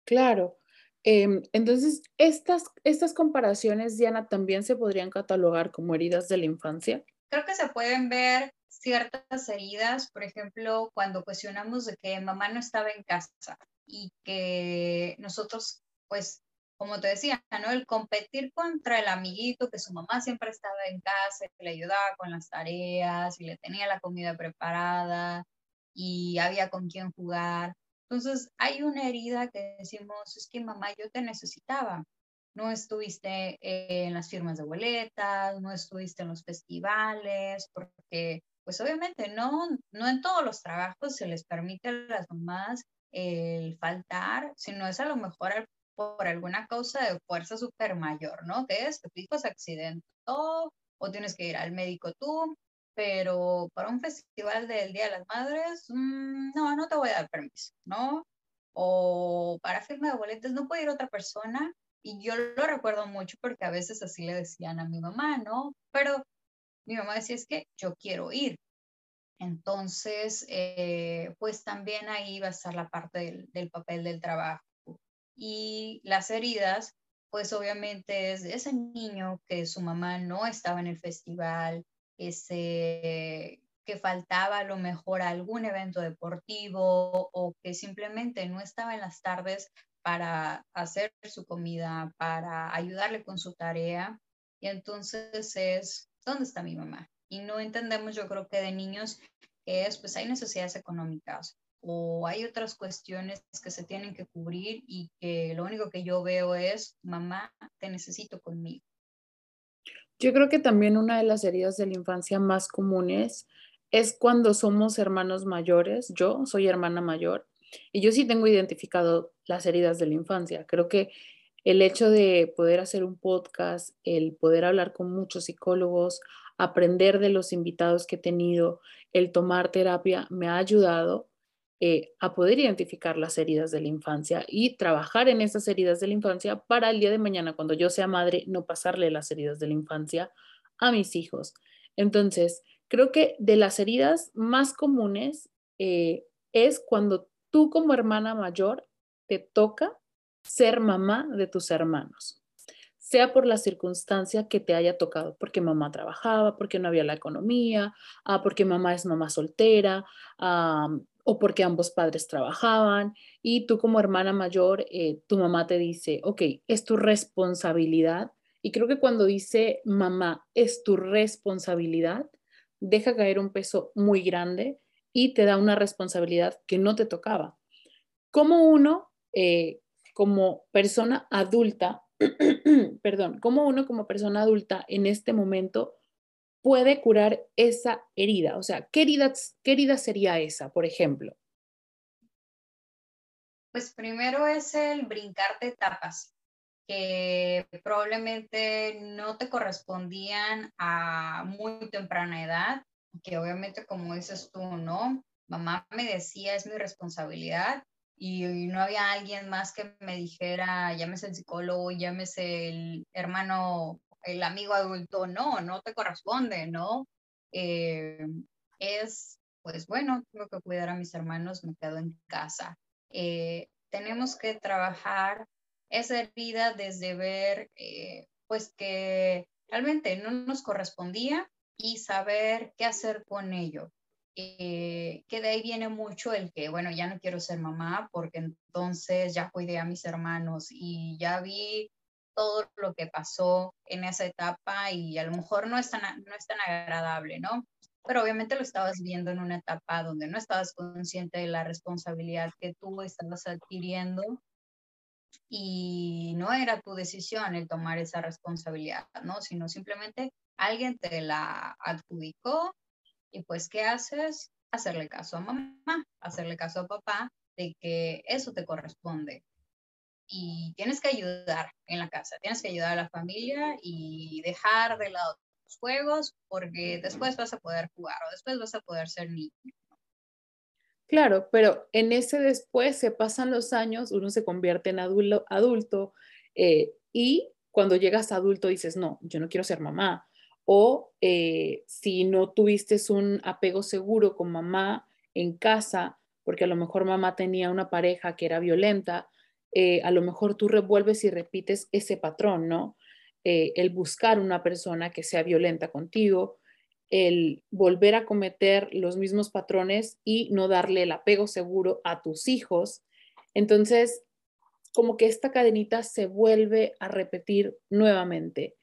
Claro. Em, entonces, estas, estas comparaciones, Diana, también se podrían catalogar como heridas de la infancia. Creo que se pueden ver ciertas heridas, por ejemplo, cuando cuestionamos de que mamá no estaba en casa y que nosotros pues como te decía, ¿no? El competir contra el amiguito que su mamá siempre estaba en casa, que le ayudaba con las tareas y le tenía la comida preparada y había con quién jugar. Entonces, hay una herida que decimos, es que mamá, yo te necesitaba. No estuviste en las firmas de boletas, no estuviste en los festivales, porque pues obviamente no, no en todos los trabajos se les permite a las mamás el faltar, sino es a lo mejor por alguna causa de fuerza super mayor, ¿no? Que es tu hijo se accidentó o tienes que ir al médico tú, pero para un festival del Día de las Madres, mm, no, no te voy a dar permiso, ¿no? O para firma de boletos no puede ir otra persona. Y yo lo recuerdo mucho porque a veces así le decían a mi mamá, ¿no? Pero mi mamá decía, es que yo quiero ir. Entonces, eh, pues también ahí va a estar la parte del, del, papel del trabajo. Y las heridas, pues obviamente es ese niño que su mamá no estaba en el festival, ese que faltaba a lo mejor algún evento deportivo o que simplemente no estaba en las tardes para hacer su comida, para ayudarle con su tarea. Y entonces es, ¿dónde está mi mamá? Y no entendemos, yo creo que de niños, que es, pues hay necesidades económicas o hay otras cuestiones que se tienen que cubrir y que lo único que yo veo es, mamá, te necesito conmigo. Yo creo que también una de las heridas de la infancia más comunes es cuando somos hermanos mayores. Yo soy hermana mayor y yo sí tengo identificado las heridas de la infancia. Creo que el hecho de poder hacer un podcast, el poder hablar con muchos psicólogos, aprender de los invitados que he tenido, el tomar terapia, me ha ayudado eh, a poder identificar las heridas de la infancia y trabajar en esas heridas de la infancia para el día de mañana, cuando yo sea madre, no pasarle las heridas de la infancia a mis hijos. Entonces, creo que de las heridas más comunes eh, es cuando tú como hermana mayor te toca ser mamá de tus hermanos, sea por la circunstancia que te haya tocado, porque mamá trabajaba, porque no había la economía, ah, porque mamá es mamá soltera, o porque ambos padres trabajaban y tú como hermana mayor, eh, tu mamá te dice, ok, es tu responsabilidad. Y creo que cuando dice mamá, es tu responsabilidad, deja caer un peso muy grande y te da una responsabilidad que no te tocaba. Como uno, eh, como persona adulta, perdón, como uno como persona adulta en este momento puede curar esa herida? O sea, ¿qué herida, qué herida sería esa, por ejemplo? Pues primero es el brincarte etapas que probablemente no te correspondían a muy temprana edad, que obviamente como dices tú, ¿no? Mamá me decía, es mi responsabilidad, y, y, no había alguien más que me dijera, llámese el psicólogo, llámese el hermano el amigo adulto, no, no te corresponde, ¿no? Eh, es, pues bueno, tengo que cuidar a mis hermanos, me quedo en casa. Eh, tenemos que trabajar esa herida desde ver, eh, pues que realmente no nos correspondía y saber qué hacer con ello. que de ahí viene mucho el que, bueno, ya no quiero ser mamá porque entonces ya cuidé a mis hermanos y ya vi todo lo que pasó en esa etapa y a lo mejor no es tan, no es tan agradable, ¿no? Pero obviamente lo estabas viendo en una etapa donde no estabas consciente de la responsabilidad que tú estabas adquiriendo y no era tu decisión el tomar esa responsabilidad, ¿no? Sino simplemente alguien te la adjudicó y pues, ¿qué haces? Hacerle caso a mamá, hacerle caso a papá de que eso te corresponde, y tienes que ayudar en la casa, tienes que ayudar a la familia y dejar de lado los juegos porque después vas a poder jugar o después vas a poder ser niño. Claro, pero en ese después se pasan los años, uno se convierte en adulto, adulto eh, y cuando llegas adulto dices, no, yo no quiero ser mamá. O eh, si no tuviste un apego seguro con mamá en casa, porque a lo mejor mamá tenía una pareja que era violenta, eh, a lo mejor tú revuelves y repites ese patrón, ¿no? Eh, el buscar una persona que sea violenta contigo, el volver a cometer los mismos patrones y no darle el apego seguro a tus hijos. Entonces, como que esta cadenita se vuelve a repetir nuevamente.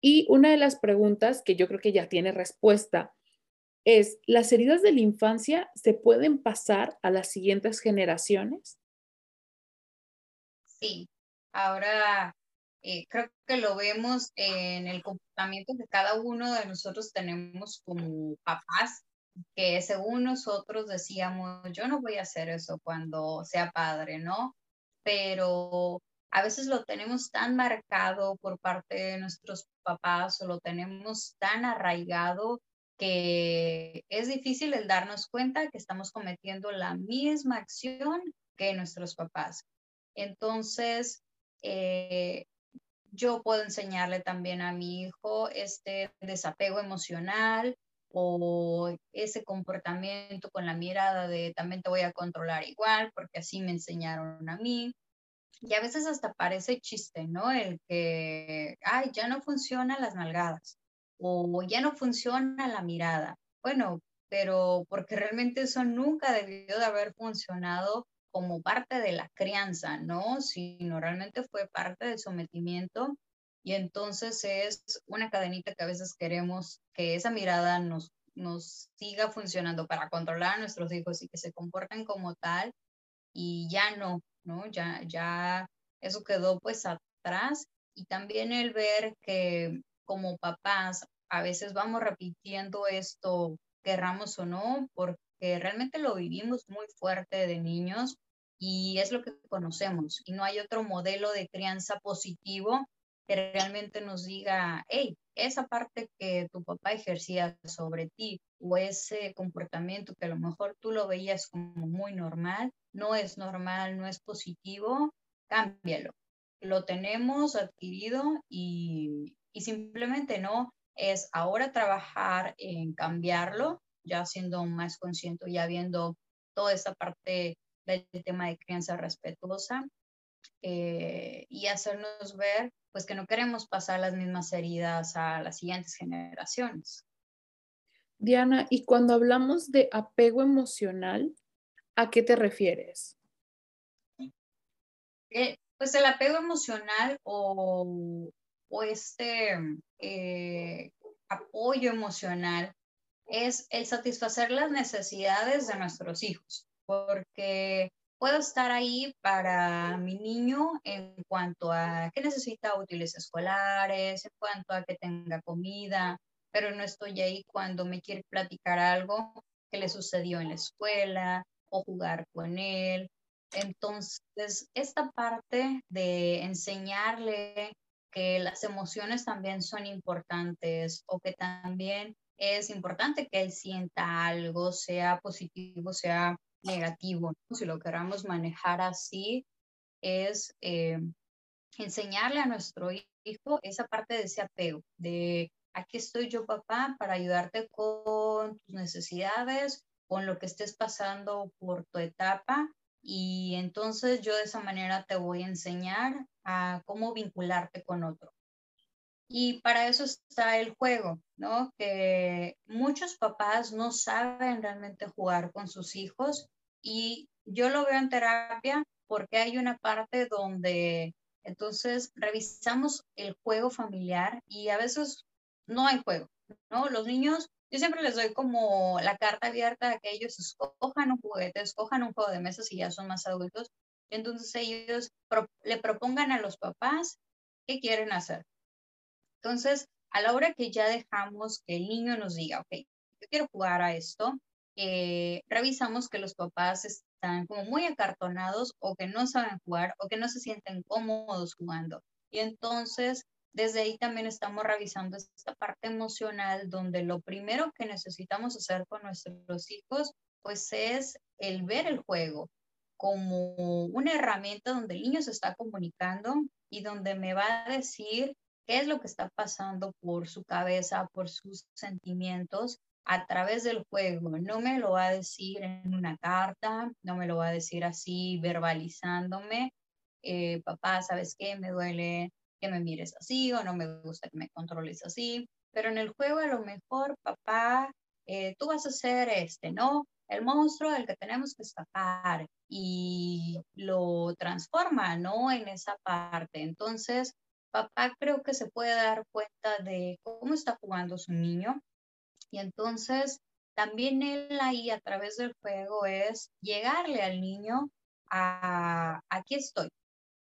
Y una de las preguntas que yo creo que ya tiene respuesta es, ¿las heridas de la infancia se pueden pasar a las siguientes generaciones? Sí, ahora eh, creo que lo vemos en el comportamiento que cada uno de nosotros tenemos como papás, que según nosotros decíamos, yo no voy a hacer eso cuando sea padre, ¿no? Pero a veces lo tenemos tan marcado por parte de nuestros papás o lo tenemos tan arraigado que es difícil el darnos cuenta que estamos cometiendo la misma acción que nuestros papás. Entonces, eh, yo puedo enseñarle también a mi hijo este desapego emocional o ese comportamiento con la mirada de también te voy a controlar igual porque así me enseñaron a mí. Y a veces hasta parece chiste, ¿no? El que, ay, ya no funcionan las nalgadas o ya no funciona la mirada. Bueno, pero porque realmente eso nunca debió de haber funcionado como parte de la crianza, ¿no? Sino realmente fue parte del sometimiento y entonces es una cadenita que a veces queremos que esa mirada nos, nos siga funcionando para controlar a nuestros hijos y que se comporten como tal y ya no, ¿no? Ya, ya eso quedó pues atrás y también el ver que como papás a veces vamos repitiendo esto, querramos o no, porque realmente lo vivimos muy fuerte de niños y es lo que conocemos y no hay otro modelo de crianza positivo que realmente nos diga, hey, esa parte que tu papá ejercía sobre ti o ese comportamiento que a lo mejor tú lo veías como muy normal, no es normal, no es positivo, cámbialo. Lo tenemos adquirido y, y simplemente no es ahora trabajar en cambiarlo, ya siendo más consciente, ya viendo toda esa parte del tema de crianza respetuosa eh, y hacernos ver pues que no queremos pasar las mismas heridas a las siguientes generaciones. Diana, y cuando hablamos de apego emocional, ¿a qué te refieres? Eh, pues el apego emocional o, o este eh, apoyo emocional es el satisfacer las necesidades de nuestros hijos porque puedo estar ahí para mi niño en cuanto a que necesita útiles escolares, en cuanto a que tenga comida, pero no estoy ahí cuando me quiere platicar algo que le sucedió en la escuela o jugar con él. Entonces, esta parte de enseñarle que las emociones también son importantes o que también es importante que él sienta algo, sea positivo, sea negativo, si lo queramos manejar así, es eh, enseñarle a nuestro hijo esa parte de ese apego, de aquí estoy yo papá para ayudarte con tus necesidades, con lo que estés pasando por tu etapa y entonces yo de esa manera te voy a enseñar a cómo vincularte con otro. Y para eso está el juego, ¿no? Que muchos papás no saben realmente jugar con sus hijos y yo lo veo en terapia porque hay una parte donde entonces revisamos el juego familiar y a veces no hay juego, ¿no? Los niños, yo siempre les doy como la carta abierta a que ellos escojan un juguete, escojan un juego de mesa si ya son más adultos. Entonces ellos le propongan a los papás qué quieren hacer. Entonces, a la hora que ya dejamos que el niño nos diga, ok, yo quiero jugar a esto, eh, revisamos que los papás están como muy acartonados o que no saben jugar o que no se sienten cómodos jugando. Y entonces, desde ahí también estamos revisando esta parte emocional donde lo primero que necesitamos hacer con nuestros hijos, pues es el ver el juego como una herramienta donde el niño se está comunicando y donde me va a decir es lo que está pasando por su cabeza, por sus sentimientos a través del juego. No me lo va a decir en una carta, no me lo va a decir así verbalizándome. Eh, papá, ¿sabes qué? Me duele que me mires así o no me gusta que me controles así. Pero en el juego a lo mejor, papá, eh, tú vas a hacer este, ¿no? el monstruo del que tenemos que escapar y lo transforma, ¿no? En esa parte. Entonces, papá creo que se puede dar cuenta de cómo está jugando su niño y entonces también él ahí a través del juego es llegarle al niño a, aquí estoy,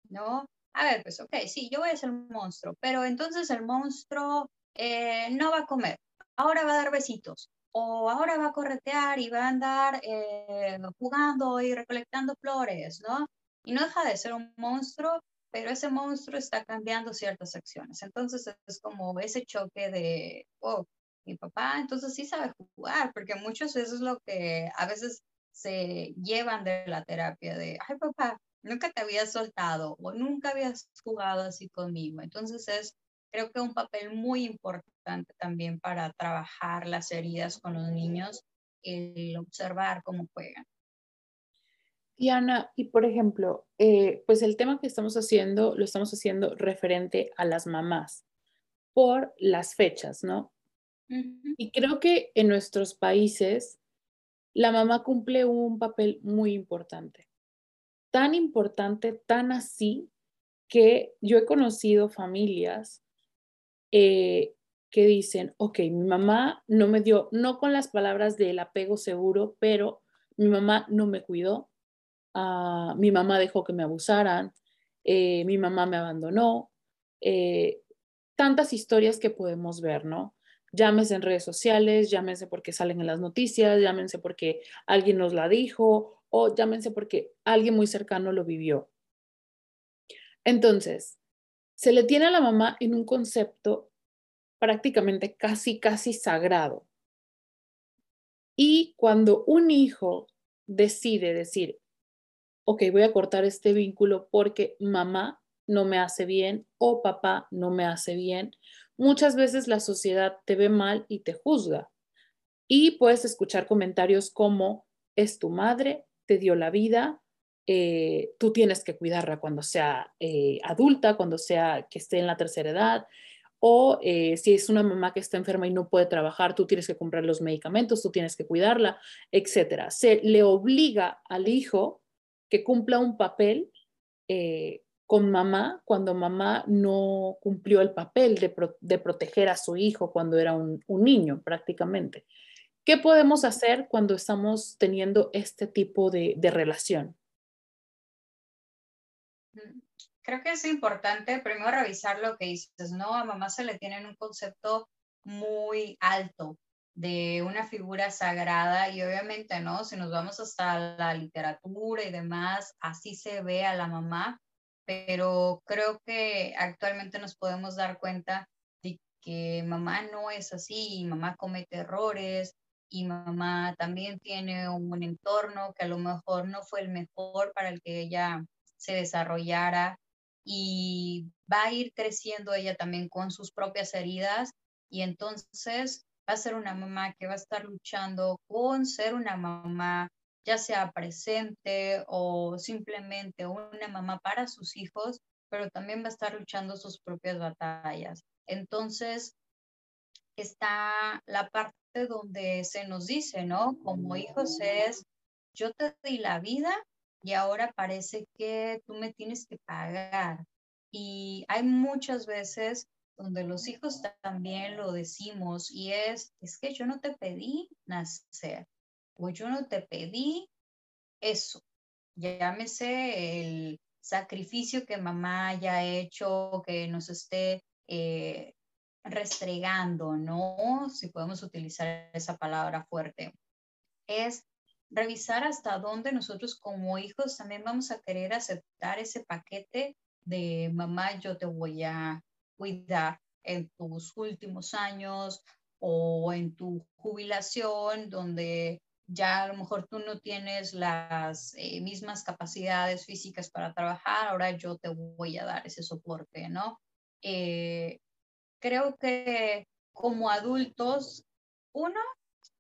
¿no? A ver, pues ok, sí, yo voy a ser un monstruo, pero entonces el monstruo eh, no va a comer, ahora va a dar besitos, o ahora va a corretear y va a andar eh, jugando y recolectando flores, ¿no? Y no deja de ser un monstruo, pero ese monstruo está cambiando ciertas acciones. Entonces es como ese choque de, oh, mi papá entonces sí sabe jugar, porque muchas veces es lo que a veces se llevan de la terapia de, ay papá, nunca te habías soltado o nunca habías jugado así conmigo. Entonces es, creo que un papel muy importante también para trabajar las heridas con los niños, el observar cómo juegan. Diana, y por ejemplo, eh, pues el tema que estamos haciendo, lo estamos haciendo referente a las mamás por las fechas, ¿no? Y creo que en nuestros países la mamá cumple un papel muy importante. Tan importante, tan así, que yo he conocido familias eh, que dicen, ok, mi mamá no me dio, no con las palabras del apego seguro, pero mi mamá no me cuidó, ah, mi mamá dejó que me abusaran, eh, mi mamá me abandonó, eh, tantas historias que podemos ver, ¿no? Llámese en redes sociales, llámense porque salen en las noticias, llámense porque alguien nos la dijo o llámense porque alguien muy cercano lo vivió. Entonces, se le tiene a la mamá en un concepto prácticamente casi, casi sagrado. Y cuando un hijo decide decir, ok, voy a cortar este vínculo porque mamá no me hace bien o papá no me hace bien, muchas veces la sociedad te ve mal y te juzga. Y puedes escuchar comentarios como, es tu madre, te dio la vida, eh, tú tienes que cuidarla cuando sea eh, adulta, cuando sea que esté en la tercera edad, o eh, si es una mamá que está enferma y no puede trabajar, tú tienes que comprar los medicamentos, tú tienes que cuidarla, etcétera. Se le obliga al hijo que cumpla un papel con mamá cuando mamá no cumplió el papel de, proteger a su hijo cuando era un, niño prácticamente. ¿Qué podemos hacer cuando estamos teniendo este tipo de, de relación? Creo que es importante primero revisar lo que dices, ¿no? A mamá se le tiene un concepto muy alto de una figura sagrada y obviamente, ¿no? Si nos vamos hasta la literatura y demás, así se ve a la mamá pero creo que actualmente nos podemos dar cuenta de que mamá no es así, mamá comete errores y mamá también tiene un entorno que a lo mejor no fue el mejor para el que ella se desarrollara y va a ir creciendo ella también con sus propias heridas y entonces va a ser una mamá que va a estar luchando con ser una mamá ya sea presente o simplemente una mamá para sus hijos, pero también va a estar luchando sus propias batallas. Entonces, está la parte donde se nos dice, ¿no? Como hijos es, yo te di la vida y ahora parece que tú me tienes que pagar. Y hay muchas veces donde los hijos también lo decimos y es, es que yo no te pedí nacer, pues yo no te pedí eso, llámese el sacrificio que mamá haya hecho, que nos esté eh, restregando, ¿no? Si podemos utilizar esa palabra fuerte, es revisar hasta dónde nosotros como hijos también vamos a querer aceptar ese paquete de mamá, yo te voy a cuidar en tus últimos años o en tu jubilación, donde ya a lo mejor tú no tienes las eh, mismas capacidades físicas para trabajar, ahora yo te voy a dar ese soporte, ¿no? Eh, creo que como adultos, uno,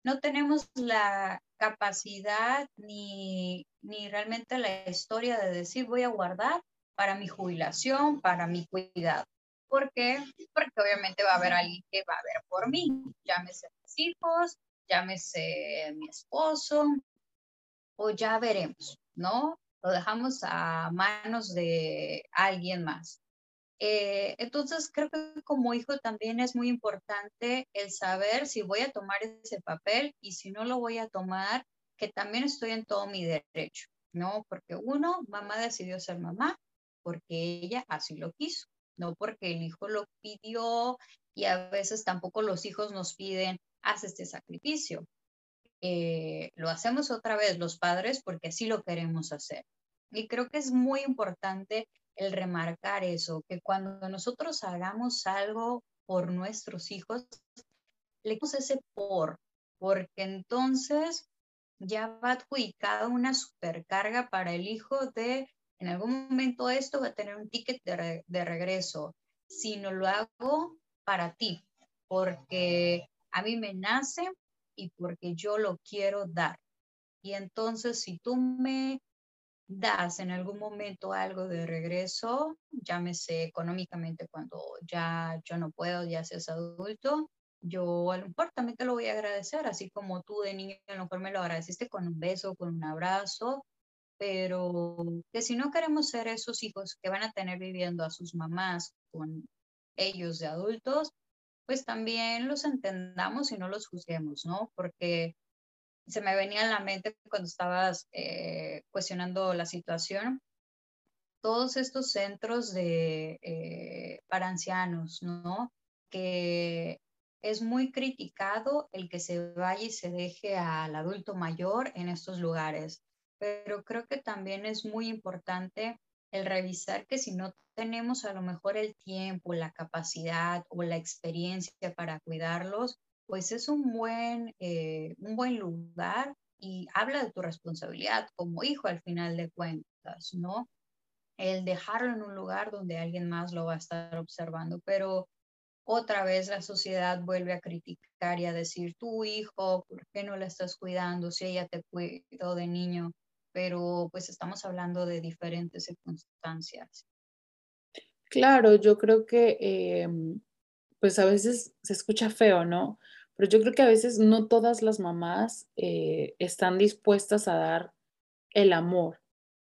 no tenemos la capacidad ni, ni realmente la historia de decir voy a guardar para mi jubilación, para mi cuidado. ¿Por qué? Porque obviamente va a haber alguien que va a ver por mí, llámese mis hijos, llámese mi esposo, o ya veremos, ¿no? Lo dejamos a manos de alguien más. Eh, entonces, creo que como hijo también es muy importante el saber si voy a tomar ese papel y si no lo voy a tomar, que también estoy en todo mi derecho, ¿no? Porque uno, mamá decidió ser mamá porque ella así lo quiso, no porque el hijo lo pidió y a veces tampoco los hijos nos piden, haz este sacrificio. Eh, lo hacemos otra vez los padres porque así lo queremos hacer. Y creo que es muy importante el remarcar eso, que cuando nosotros hagamos algo por nuestros hijos, le damos ese por, porque entonces ya va adjudicada una supercarga para el hijo de, en algún momento esto va a tener un ticket de, de regreso, si no lo hago para ti, porque a mí me nace y porque yo lo quiero dar. Y entonces, si tú me das en algún momento algo de regreso, llámese económicamente cuando ya yo no puedo, ya seas adulto, yo a lo mejor también te lo voy a agradecer, así como tú de niño a lo mejor me lo agradeciste con un beso, con un abrazo, pero que si no queremos ser esos hijos que van a tener viviendo a sus mamás con ellos de adultos, pues también los entendamos y no los juzguemos, ¿no? Porque se me venía en la mente cuando estabas eh, cuestionando la situación, todos estos centros de, eh, para ancianos, ¿no? Que es muy criticado el que se vaya y se deje al adulto mayor en estos lugares, pero creo que también es muy importante el revisar que si no tenemos a lo mejor el tiempo, la capacidad o la experiencia para cuidarlos, pues es un buen, eh, un buen lugar y habla de tu responsabilidad como hijo al final de cuentas, ¿no? El dejarlo en un lugar donde alguien más lo va a estar observando, pero otra vez la sociedad vuelve a criticar y a decir, tu hijo, ¿por qué no la estás cuidando si ella te cuidó de niño? Pero pues estamos hablando de diferentes circunstancias. Claro, yo creo que em, pues a veces se escucha feo, ¿no? pero yo creo que a veces no todas las mamás eh, están dispuestas a dar el amor.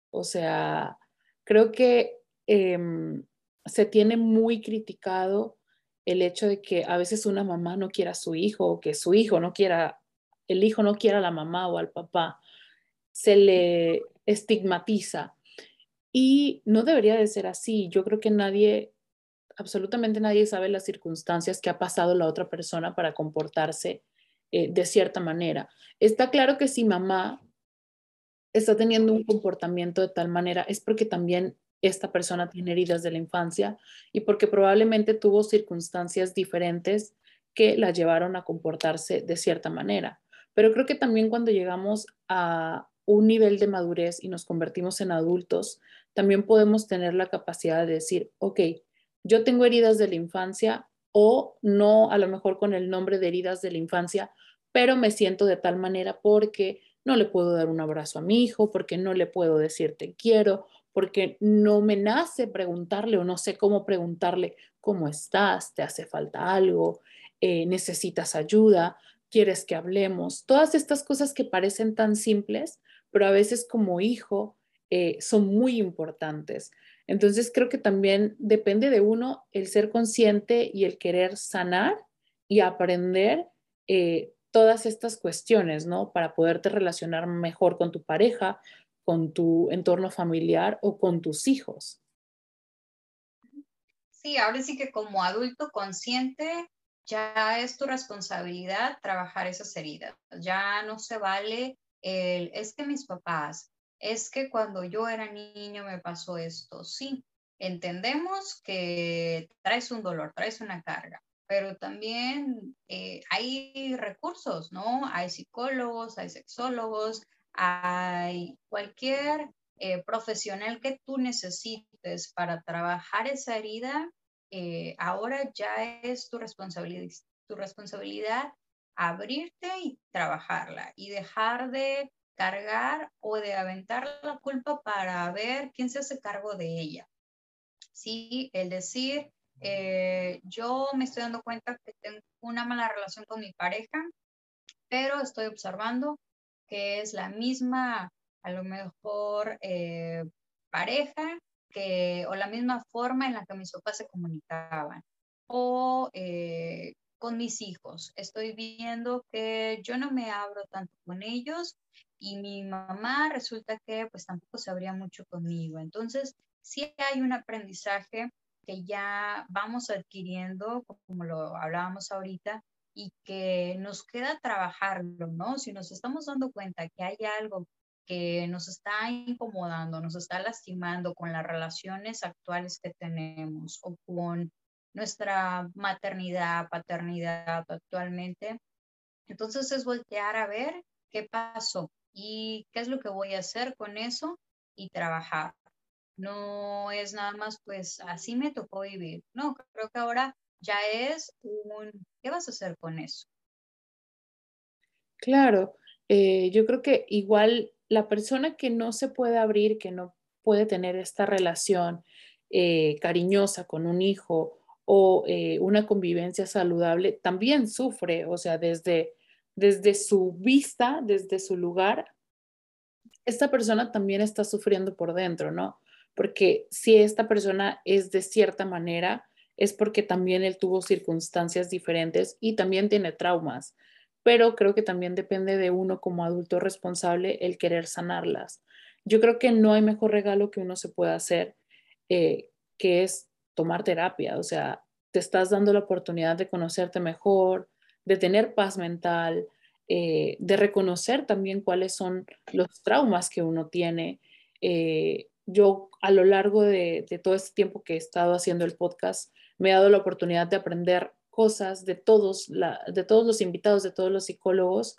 O sea, creo que em, se tiene muy criticado el hecho de que a veces una mamá no quiera a su hijo o que su hijo no quiera, el hijo no quiera a la mamá o al papá. Se le estigmatiza. Y no debería de ser así. Yo creo que nadie absolutamente nadie sabe las circunstancias que ha pasado la otra persona para comportarse eh, de cierta manera. Está claro que si mamá está teniendo un comportamiento de tal manera es porque también esta persona tiene heridas de la infancia y porque probablemente tuvo circunstancias diferentes que la llevaron a comportarse de cierta manera. Pero creo que también cuando llegamos a un nivel de madurez y nos convertimos en adultos, también podemos tener la capacidad de decir, ok, yo tengo heridas de la infancia o no a lo mejor con el nombre de heridas de la infancia, pero me siento de tal manera porque no le puedo dar un abrazo a mi hijo, porque no le puedo decir te quiero, porque no me nace preguntarle o no sé cómo preguntarle cómo estás, te hace falta algo, eh, necesitas ayuda, quieres que hablemos. Todas estas cosas que parecen tan simples, pero a veces como hijo eh, son muy importantes. Entonces creo que también depende de uno el ser consciente y el querer sanar y aprender eh, todas estas cuestiones, ¿no? Para poderte relacionar mejor con tu pareja, con tu entorno familiar o con tus hijos. Sí, ahora sí que como adulto consciente ya es tu responsabilidad trabajar esas heridas. Ya no se vale es que mis papás, es que cuando yo era niño me pasó esto. Sí, entendemos que traes un dolor, traes una carga, pero también eh, hay recursos, ¿no? Hay psicólogos, hay sexólogos, hay cualquier eh, profesional que tú necesites para trabajar esa herida. Eh, ahora ya es tu responsabilidad, tu responsabilidad abrirte y trabajarla y dejar de cargar o de aventar la culpa para ver quién se hace cargo de ella. Sí, el decir, eh, yo me estoy dando cuenta que tengo una mala relación con mi pareja, pero estoy observando que es la misma a lo mejor eh, pareja que, o la misma forma en la que mis papás se comunicaban, o eh, con mis hijos. Estoy viendo que yo no me abro tanto con ellos y mi mamá resulta que pues tampoco se abría mucho conmigo. Entonces, sí hay un aprendizaje que ya vamos adquiriendo, como lo hablábamos ahorita, y que nos queda trabajarlo, ¿no? Si nos estamos dando cuenta que hay algo que nos está incomodando, nos está lastimando con las relaciones actuales que tenemos o con nuestra maternidad, paternidad actualmente. Entonces es voltear a ver qué pasó y qué es lo que voy a hacer con eso y trabajar. No es nada más, pues así me tocó vivir. No, creo que ahora ya es un, ¿qué vas a hacer con eso? Claro, eh, yo creo que igual la persona que no se puede abrir, que no puede tener esta relación eh, cariñosa con un hijo o eh, una convivencia saludable, también sufre, o sea, desde, desde su vista, desde su lugar, esta persona también está sufriendo por dentro, ¿no? Porque si esta persona es de cierta manera, es porque también él tuvo circunstancias diferentes y también tiene traumas, pero creo que también depende de uno como adulto responsable el querer sanarlas. Yo creo que no hay mejor regalo que uno se pueda hacer, eh, que es tomar terapia, o sea, te estás dando la oportunidad de conocerte mejor, de tener paz mental, eh, de reconocer también cuáles son los traumas que uno tiene. Eh, yo a lo largo de, todo este tiempo que he estado haciendo el podcast, me he dado la oportunidad de aprender cosas de todos, los invitados, de todos los psicólogos,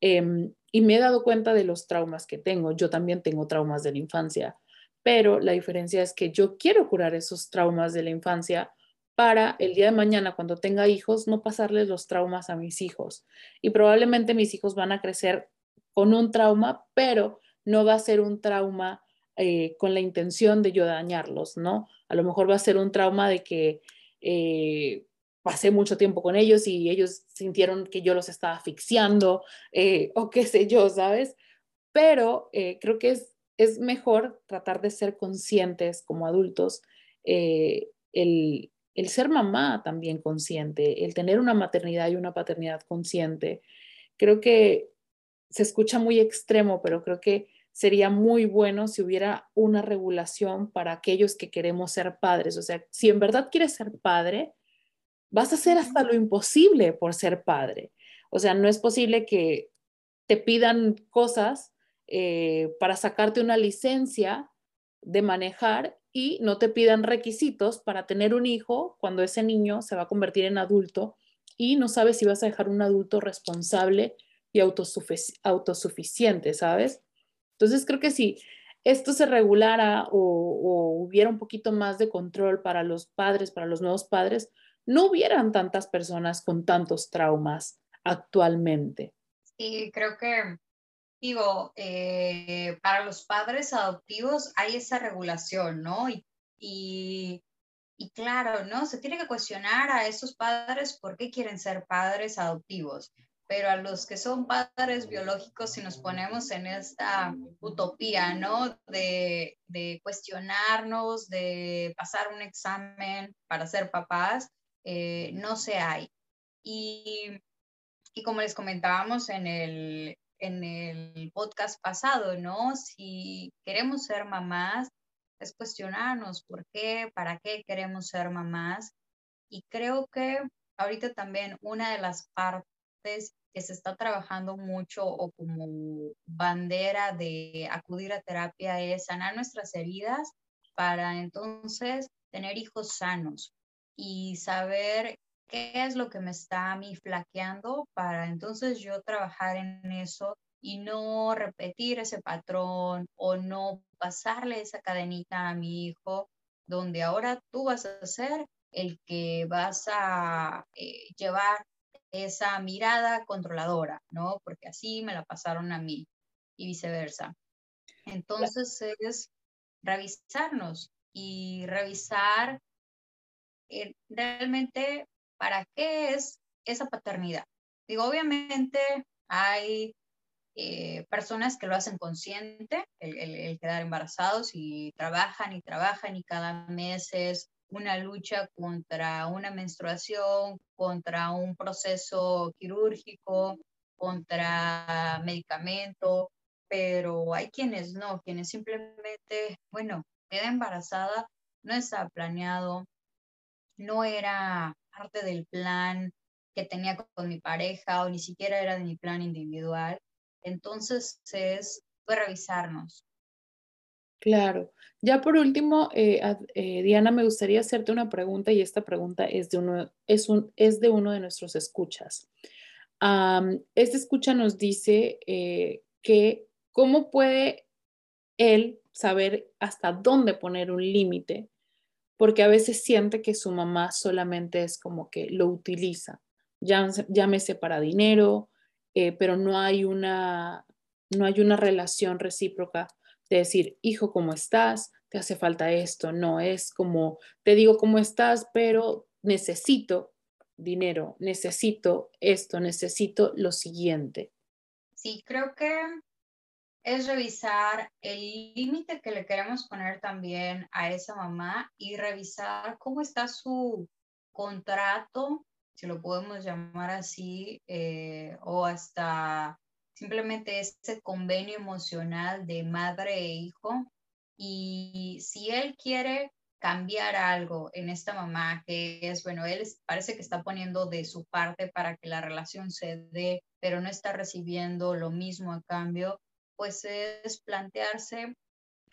em, y me he dado cuenta de los traumas que tengo. Yo también tengo traumas de la infancia, pero la diferencia es que yo quiero curar esos traumas de la infancia para el día de mañana, cuando tenga hijos, no pasarles los traumas a mis hijos. Y probablemente mis hijos van a crecer con un trauma, pero no va a ser un trauma eh, con la intención de yo dañarlos, ¿no? A lo mejor va a ser un trauma de que eh, pasé mucho tiempo con ellos y ellos sintieron que yo los estaba asfixiando eh, o qué sé yo, ¿sabes? Pero creo que es, es mejor tratar de ser conscientes como adultos el, el ser mamá también consciente, el tener una maternidad y una paternidad consciente. Creo que se escucha muy extremo, pero creo que sería muy bueno si hubiera una regulación para aquellos que queremos ser padres. O sea, si en verdad quieres ser padre, vas a hacer hasta lo imposible por ser padre. O sea, no es posible que te pidan cosas eh, para sacarte una licencia de manejar y no te pidan requisitos para tener un hijo cuando ese niño se va a convertir en adulto y no sabes si vas a dejar un adulto responsable y autosuficiente, ¿sabes? Entonces creo que si esto se regulara o, hubiera un poquito más de control para los padres, para los nuevos padres, no hubieran tantas personas con tantos traumas actualmente. Sí, creo que digo, eh, para los padres adoptivos hay esa regulación, ¿no? Y, y, claro, ¿no? Se tiene que cuestionar a esos padres por qué quieren ser padres adoptivos. Pero a los que son padres biológicos, si nos ponemos en esta utopía, ¿no? De, de cuestionarnos, de pasar un examen para ser papás, eh, no se hay. Y, y como les comentábamos en el, en el podcast pasado, ¿no? Si queremos ser mamás, es cuestionarnos por qué, para qué queremos ser mamás. Y creo que ahorita también una de las partes que se está trabajando mucho o como bandera de acudir a terapia es sanar nuestras heridas para entonces tener hijos sanos y saber qué es lo que me está a mí flaqueando para entonces yo trabajar en eso y no repetir ese patrón o no pasarle esa cadenita a mi hijo, donde ahora tú vas a ser el que vas a eh, llevar esa mirada controladora, ¿no? Porque así me la pasaron a mí y viceversa. Entonces es revisarnos y revisar eh, realmente ¿para qué es esa paternidad? Digo, obviamente hay eh, personas que lo hacen consciente, el, el, quedar embarazados y trabajan y trabajan y cada mes es una lucha contra una menstruación, contra un proceso quirúrgico, contra medicamento, pero hay quienes no, quienes simplemente, bueno, queda embarazada, no está planeado, no era parte del plan que tenía con mi pareja o ni siquiera era de mi plan individual. Entonces es pues, revisarnos. Claro. Ya por último, eh, eh, Diana, me gustaría hacerte una pregunta y esta pregunta es de uno, es un, es de, uno de nuestros escuchas. este escucha nos dice eh, que cómo puede él saber hasta dónde poner un límite, porque a veces siente que su mamá solamente es como que lo utiliza, llámese para dinero, eh, pero no hay, una, no hay una relación recíproca de decir, hijo, ¿cómo estás? ¿Te hace falta esto? No, es como, te digo cómo estás, pero necesito dinero, necesito esto, necesito lo siguiente. Sí, creo que es revisar el límite que le queremos poner también a esa mamá y revisar cómo está su contrato, si lo podemos llamar así, eh, o hasta simplemente ese convenio emocional de madre e hijo. Y si él quiere cambiar algo en esta mamá, que es, bueno, él parece que está poniendo de su parte para que la relación se dé, pero no está recibiendo lo mismo a cambio, pues es plantearse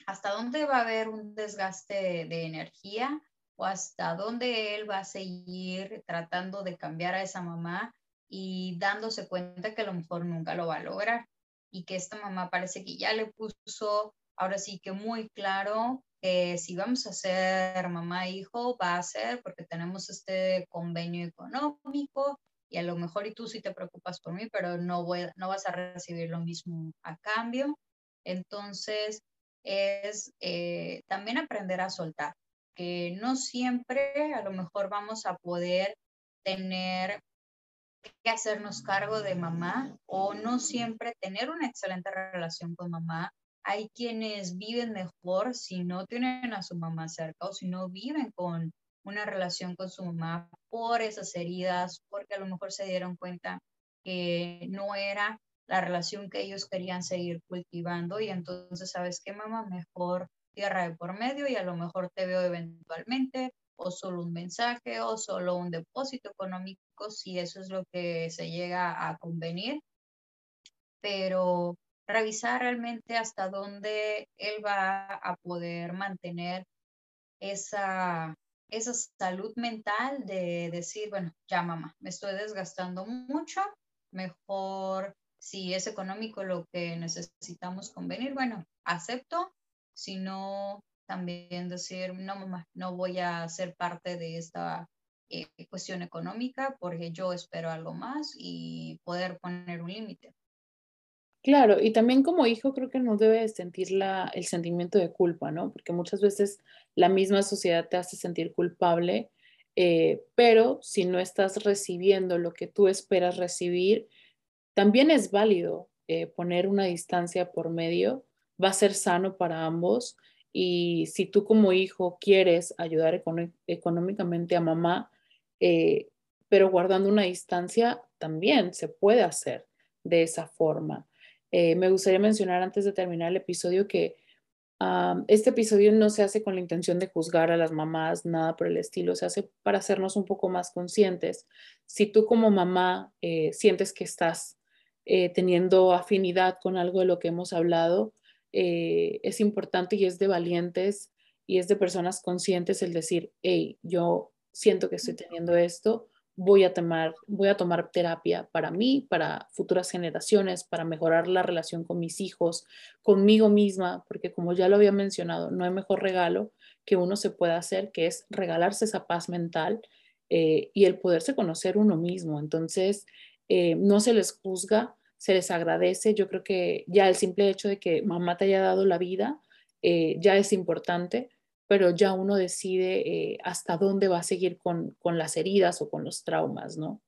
hasta dónde va a haber un desgaste de, energía o hasta dónde él va a seguir tratando de cambiar a esa mamá y dándose cuenta que a lo mejor nunca lo va a lograr y que esta mamá parece que ya le puso ahora sí que muy claro que si vamos a ser mamá e hijo va a ser porque tenemos este convenio económico y a lo mejor y tú sí te preocupas por mí, pero no, voy, no vas a recibir lo mismo a cambio. Entonces, es eh, también aprender a soltar, que no siempre a lo mejor vamos a poder tener que hacernos cargo de mamá o no siempre tener una excelente relación con mamá. Hay quienes viven mejor si no tienen a su mamá cerca o si no viven con una relación con su mamá por esas heridas, porque a lo mejor se dieron cuenta que no era la relación que ellos querían seguir cultivando y entonces, ¿sabes qué, mamá? Mejor tierra de por medio y a lo mejor te veo eventualmente o solo un mensaje o solo un depósito económico si eso es lo que se llega a convenir. Pero revisar realmente hasta dónde él va a poder mantener esa, esa salud mental de decir, bueno, ya mamá, me estoy desgastando mucho, mejor si es económico lo que necesitamos convenir, bueno, acepto, si no, también decir, no mamá, no voy a ser parte de esta eh, cuestión económica porque yo espero algo más y poder poner un límite. Claro, y también como hijo creo que no debe sentir la, el sentimiento de culpa, ¿no? Porque muchas veces la misma sociedad te hace sentir culpable, eh, pero si no estás recibiendo lo que tú esperas recibir, también es válido eh, poner una distancia por medio, va a ser sano para ambos y si tú como hijo quieres ayudar económicamente a mamá, eh, pero guardando una distancia, también se puede hacer de esa forma. Eh, me gustaría mencionar antes de terminar el episodio que este episodio no se hace con la intención de juzgar a las mamás, nada por el estilo, se hace para hacernos un poco más conscientes. Si tú como mamá eh, sientes que estás eh, teniendo afinidad con algo de lo que hemos hablado, es importante y es de valientes y es de personas conscientes el decir, hey, yo siento que estoy teniendo esto, voy a tomar, voy a tomar terapia para mí, para futuras generaciones, para mejorar la relación con mis hijos, conmigo misma, porque como ya lo había mencionado, no hay mejor regalo que uno se pueda hacer, que es regalarse esa paz mental eh, y el poderse conocer uno mismo. Entonces, eh, no se les juzga, se les agradece. Yo creo que ya el simple hecho de que mamá te haya dado la vida eh, ya es importante pero ya uno decide eh, hasta dónde va a seguir con, con, las heridas o con los traumas, ¿no?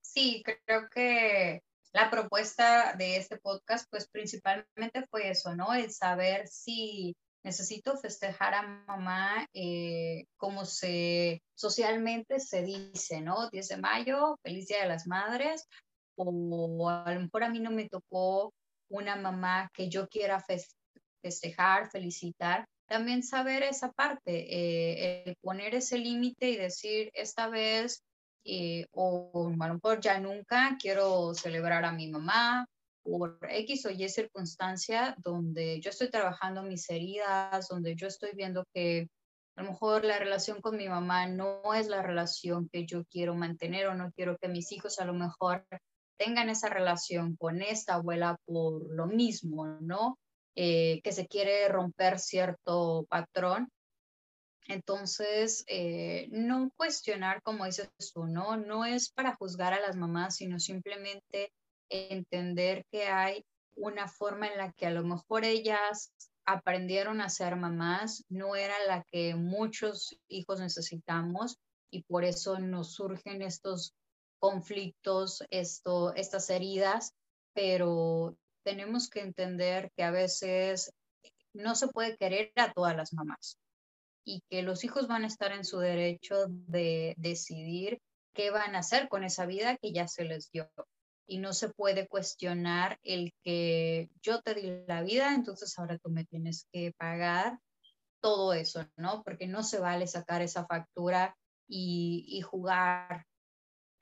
Sí, creo que la propuesta de este podcast, pues principalmente fue eso, ¿no? El saber si necesito festejar a mamá eh, como se socialmente se dice, ¿no? 10 de mayo, feliz Día de las Madres, o a lo mejor a mí no me tocó una mamá que yo quiera festejar, felicitar, también saber esa parte, eh, el poner ese límite y decir, esta vez, eh, o a lo mejor ya nunca quiero celebrar a mi mamá, por X o Y circunstancia donde yo estoy trabajando mis heridas, donde yo estoy viendo que a lo mejor la relación con mi mamá no es la relación que yo quiero mantener o no quiero que mis hijos a lo mejor tengan esa relación con esta abuela por lo mismo, ¿no? Eh, que se quiere romper cierto patrón. Entonces, eh, no cuestionar, como dices tú, ¿no? No es para juzgar a las mamás, sino simplemente entender que hay una forma en la que a lo mejor ellas aprendieron a ser mamás, no era la que muchos hijos necesitamos y por eso nos surgen estos conflictos, esto, estas heridas, pero tenemos que entender que a veces no se puede querer a todas las mamás y que los hijos van a estar en su derecho de decidir qué van a hacer con esa vida que ya se les dio. Y no se puede cuestionar el que yo te di la vida, entonces ahora tú me tienes que pagar todo eso, ¿no? Porque no se vale sacar esa factura y, y jugar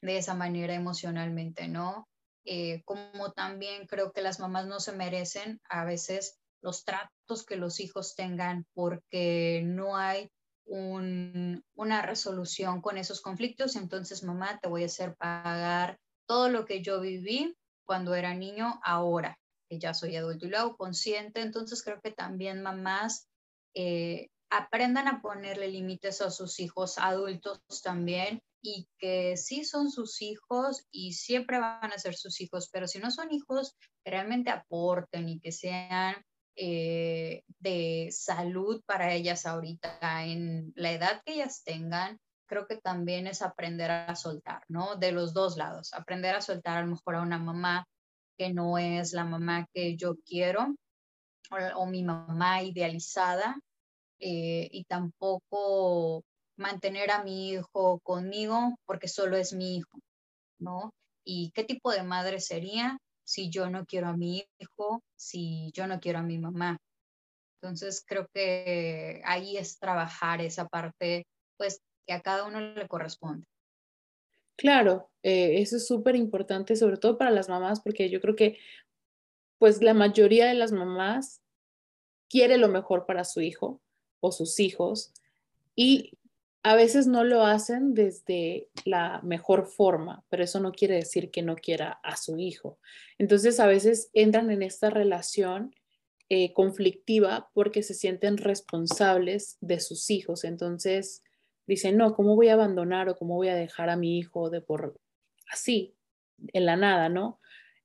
de esa manera emocionalmente, ¿no? Eh, como también creo que las mamás no se merecen a veces los tratos que los hijos tengan porque no hay una resolución con esos conflictos. Entonces, mamá, te voy a hacer pagar todo lo que yo viví cuando era niño ahora, que ya soy adulto y lo hago consciente. Entonces, creo que también mamás eh, aprendan a ponerle límites a sus hijos adultos también y que sí son sus hijos y siempre van a ser sus hijos, pero si no son hijos que realmente aporten y que sean eh, de salud para ellas ahorita en la edad que ellas tengan, creo que también es aprender a soltar, ¿no? De los dos lados, aprender a soltar a lo mejor a una mamá que no es la mamá que yo quiero o, mi mamá idealizada eh, y tampoco mantener a mi hijo conmigo porque solo es mi hijo, ¿no? ¿Y qué tipo de madre sería si yo no quiero a mi hijo, si yo no quiero a mi mamá? Entonces creo que ahí es trabajar esa parte, pues que a cada uno le corresponde. Claro, eh, eso es súper importante, sobre todo para las mamás, porque yo creo que pues la mayoría de las mamás quiere lo mejor para su hijo o sus hijos y a veces no lo hacen desde la mejor forma, pero eso no quiere decir que no quiera a su hijo. Entonces a veces entran en esta relación eh, conflictiva porque se sienten responsables de sus hijos. Entonces dicen, no, ¿cómo voy a abandonar o cómo voy a dejar a mi hijo de por así, en la nada, ¿no?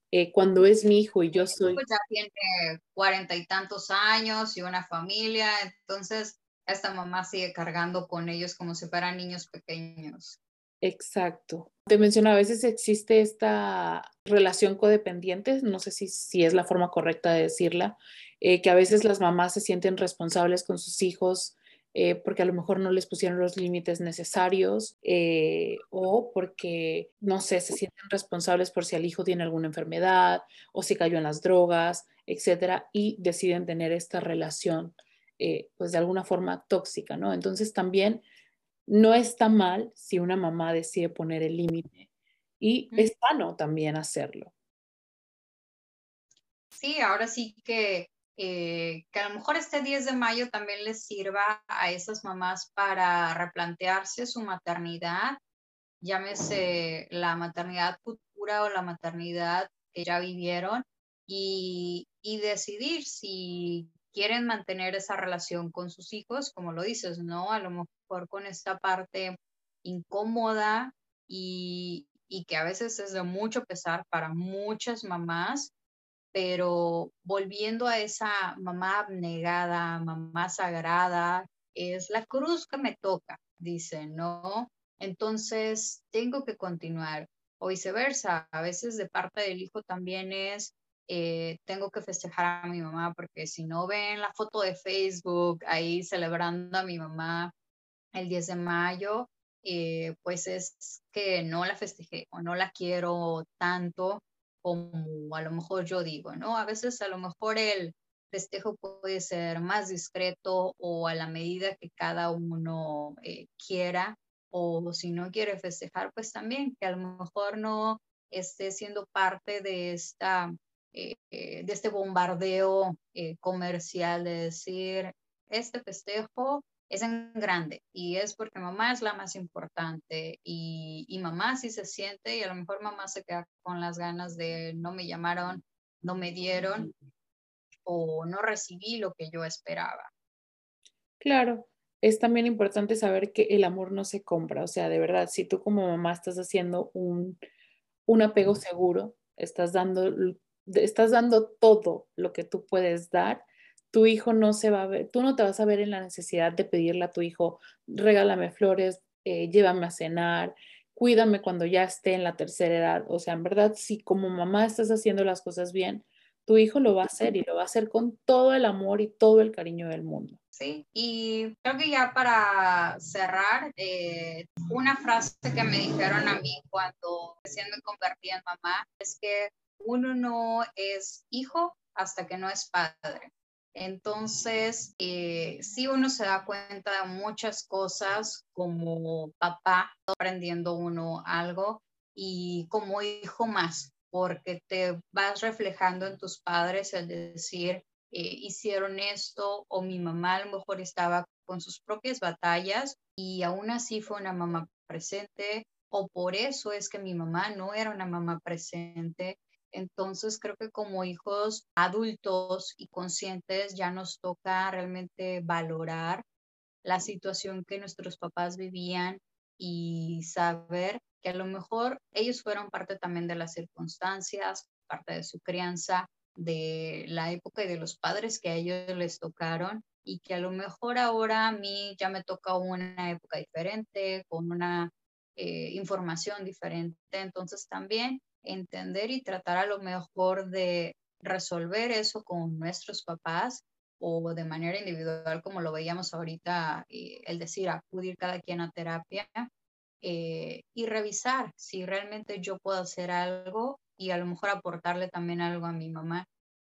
Eh, cuando es mi hijo y yo soy... Ya tiene cuarenta y tantos años y una familia, entonces esta mamá sigue cargando con ellos como si fueran niños pequeños. Exacto. Te menciono, a veces existe esta relación codependiente, no sé si, si es la forma correcta de decirla, eh, que a veces las mamás se sienten responsables con sus hijos eh, porque a lo mejor no les pusieron los límites necesarios eh, o porque, no sé, se sienten responsables por si el hijo tiene alguna enfermedad o si cayó en las drogas, etcétera, y deciden tener esta relación eh, pues de alguna forma tóxica, ¿no? Entonces también no está mal si una mamá decide poner el límite y es sano también hacerlo. Sí, ahora sí que, eh, que a lo mejor este 10 de mayo también les sirva a esas mamás para replantearse su maternidad, llámese la maternidad futura o la maternidad que ya vivieron y, y decidir si quieren mantener esa relación con sus hijos, como lo dices, ¿no? A lo mejor con esta parte incómoda y, y que a veces es de mucho pesar para muchas mamás, pero volviendo a esa mamá abnegada, mamá sagrada, es la cruz que me toca, dice, ¿no? Entonces, tengo que continuar. o viceversa. A veces de parte del hijo también es, eh, tengo que festejar a mi mamá porque si no ven la foto de Facebook ahí celebrando a mi mamá el 10 de mayo, eh, pues es que no la festejé o no la quiero tanto como a lo mejor yo digo, ¿no? A veces a lo mejor el festejo puede ser más discreto o a la medida que cada uno eh, quiera, o si no quiere festejar, pues también que a lo mejor no esté siendo parte de esta eh, eh, de este bombardeo comercial de decir este festejo es en grande y es porque mamá es la más importante y, y, mamá sí se siente y a lo mejor mamá se queda con las ganas de no me llamaron, no me dieron o no recibí lo que yo esperaba. Claro, es también importante saber que el amor no se compra, o sea, de verdad, si tú como mamá estás haciendo un, un apego seguro, estás dando, estás dando todo lo que tú puedes dar, tu hijo no se va a ver, tú no te vas a ver en la necesidad de pedirle a tu hijo, regálame flores, eh, llévame a cenar, cuídame cuando ya esté en la tercera edad. O sea, en verdad, si como mamá estás haciendo las cosas bien, tu hijo lo va a hacer y lo va a hacer con todo el amor y todo el cariño del mundo. Sí, y creo que ya para cerrar, eh, una frase que me dijeron a mí cuando recién me convertí en mamá es que uno no es hijo hasta que no es padre. Entonces, eh, sí uno se da cuenta de muchas cosas como papá, aprendiendo uno algo y como hijo más, porque te vas reflejando en tus padres el decir, eh, hicieron esto o mi mamá a lo mejor estaba con sus propias batallas y aún así fue una mamá presente o por eso es que mi mamá no era una mamá presente entonces creo que como hijos adultos y conscientes ya nos toca realmente valorar la situación que nuestros papás vivían y saber que a lo mejor ellos fueron parte también de las circunstancias, parte de su crianza, de la época y de los padres que a ellos les tocaron y que a lo mejor ahora a mí ya me toca una época diferente, con una eh, información diferente. Entonces también entender y tratar a lo mejor de resolver eso con nuestros papás o de manera individual, como lo veíamos ahorita, eh, el decir acudir cada quien a terapia eh, y revisar si realmente yo puedo hacer algo y a lo mejor aportarle también algo a mi mamá.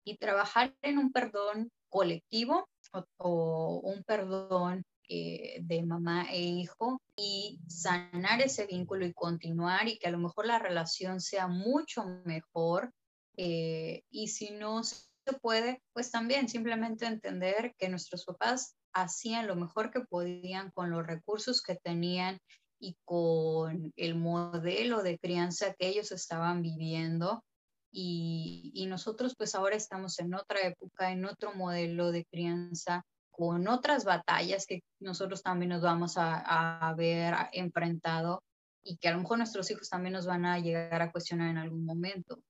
Y trabajar en un perdón colectivo o un perdón eh, de mamá e hijo y sanar ese vínculo y continuar y que a lo mejor la relación sea mucho mejor. Eh, y si no se puede, pues también simplemente entender que nuestros papás hacían lo mejor que podían con los recursos que tenían y con el modelo de crianza que ellos estaban viviendo. Y, y, nosotros pues ahora estamos en otra época, en otro modelo de crianza con otras batallas que nosotros también nos vamos a, ver enfrentado y que a lo mejor nuestros hijos también nos van a llegar a cuestionar en algún momento.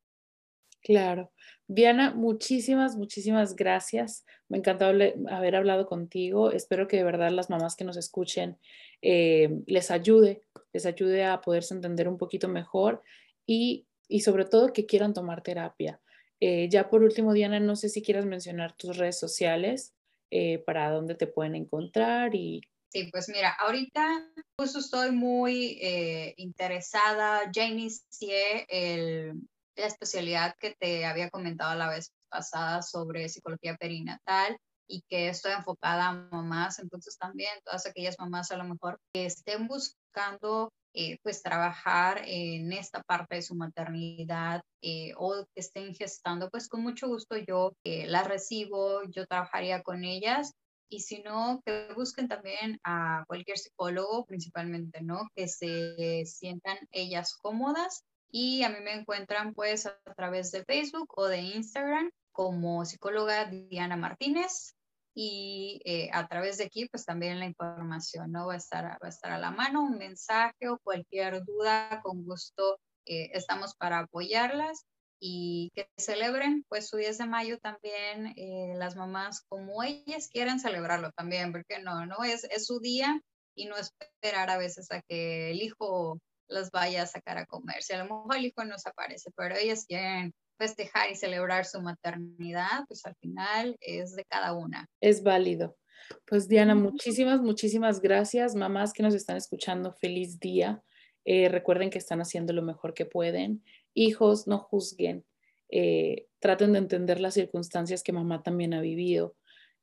Claro. Diana, muchísimas, muchísimas gracias. Me encantó haber hablado contigo. Espero que de verdad las mamás que nos escuchen eh, les ayude, les ayude a poderse entender un poquito mejor y, y sobre todo que quieran tomar terapia. Eh, ya por último, Diana, no sé si quieras mencionar tus redes sociales eh, para dónde te pueden encontrar y... Sí, pues mira, ahorita justo estoy muy eh, interesada, ya inicié el, la especialidad que te había comentado la vez pasada sobre psicología perinatal y que estoy enfocada a mamás, entonces también todas aquellas mamás a lo mejor que estén buscando eh, pues trabajar en esta parte de su maternidad eh, o que estén gestando, pues con mucho gusto yo eh, las recibo, yo trabajaría con ellas. Y si no, que busquen también a cualquier psicólogo principalmente, ¿no? Que se sientan ellas cómodas. Y a mí me encuentran pues a través de Facebook o de Instagram como psicóloga Diana Martínez y eh, a través de aquí pues también la información no va a estar va a estar a la mano un mensaje o cualquier duda con gusto eh, estamos para apoyarlas y que celebren pues su 10 de mayo también eh, las mamás como ellas quieran celebrarlo también porque no no es, es su día y no esperar a veces a que el hijo las vaya a sacar a comer. Si a lo mejor el hijo no se aparece, pero ellas quieren festejar y celebrar su maternidad, pues al final es de cada una. Es válido. Pues Diana, muchísimas, muchísimas gracias. Mamás que nos están escuchando, feliz día. Eh, recuerden que están haciendo lo mejor que pueden. Hijos, no juzguen. Eh, traten de entender las circunstancias que mamá también ha vivido.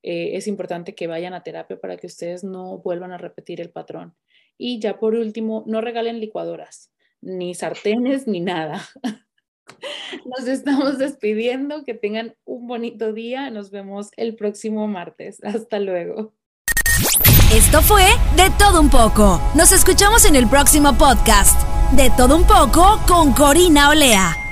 Eh, es importante que vayan a terapia para que ustedes no vuelvan a repetir el patrón. Y ya por último, no regalen licuadoras, ni sartenes, ni nada. Nos estamos despidiendo, que tengan un bonito día, nos vemos el próximo martes. Hasta luego. Esto fue De Todo Un poco. Nos escuchamos en el próximo podcast. De Todo Un poco con Corina Olea.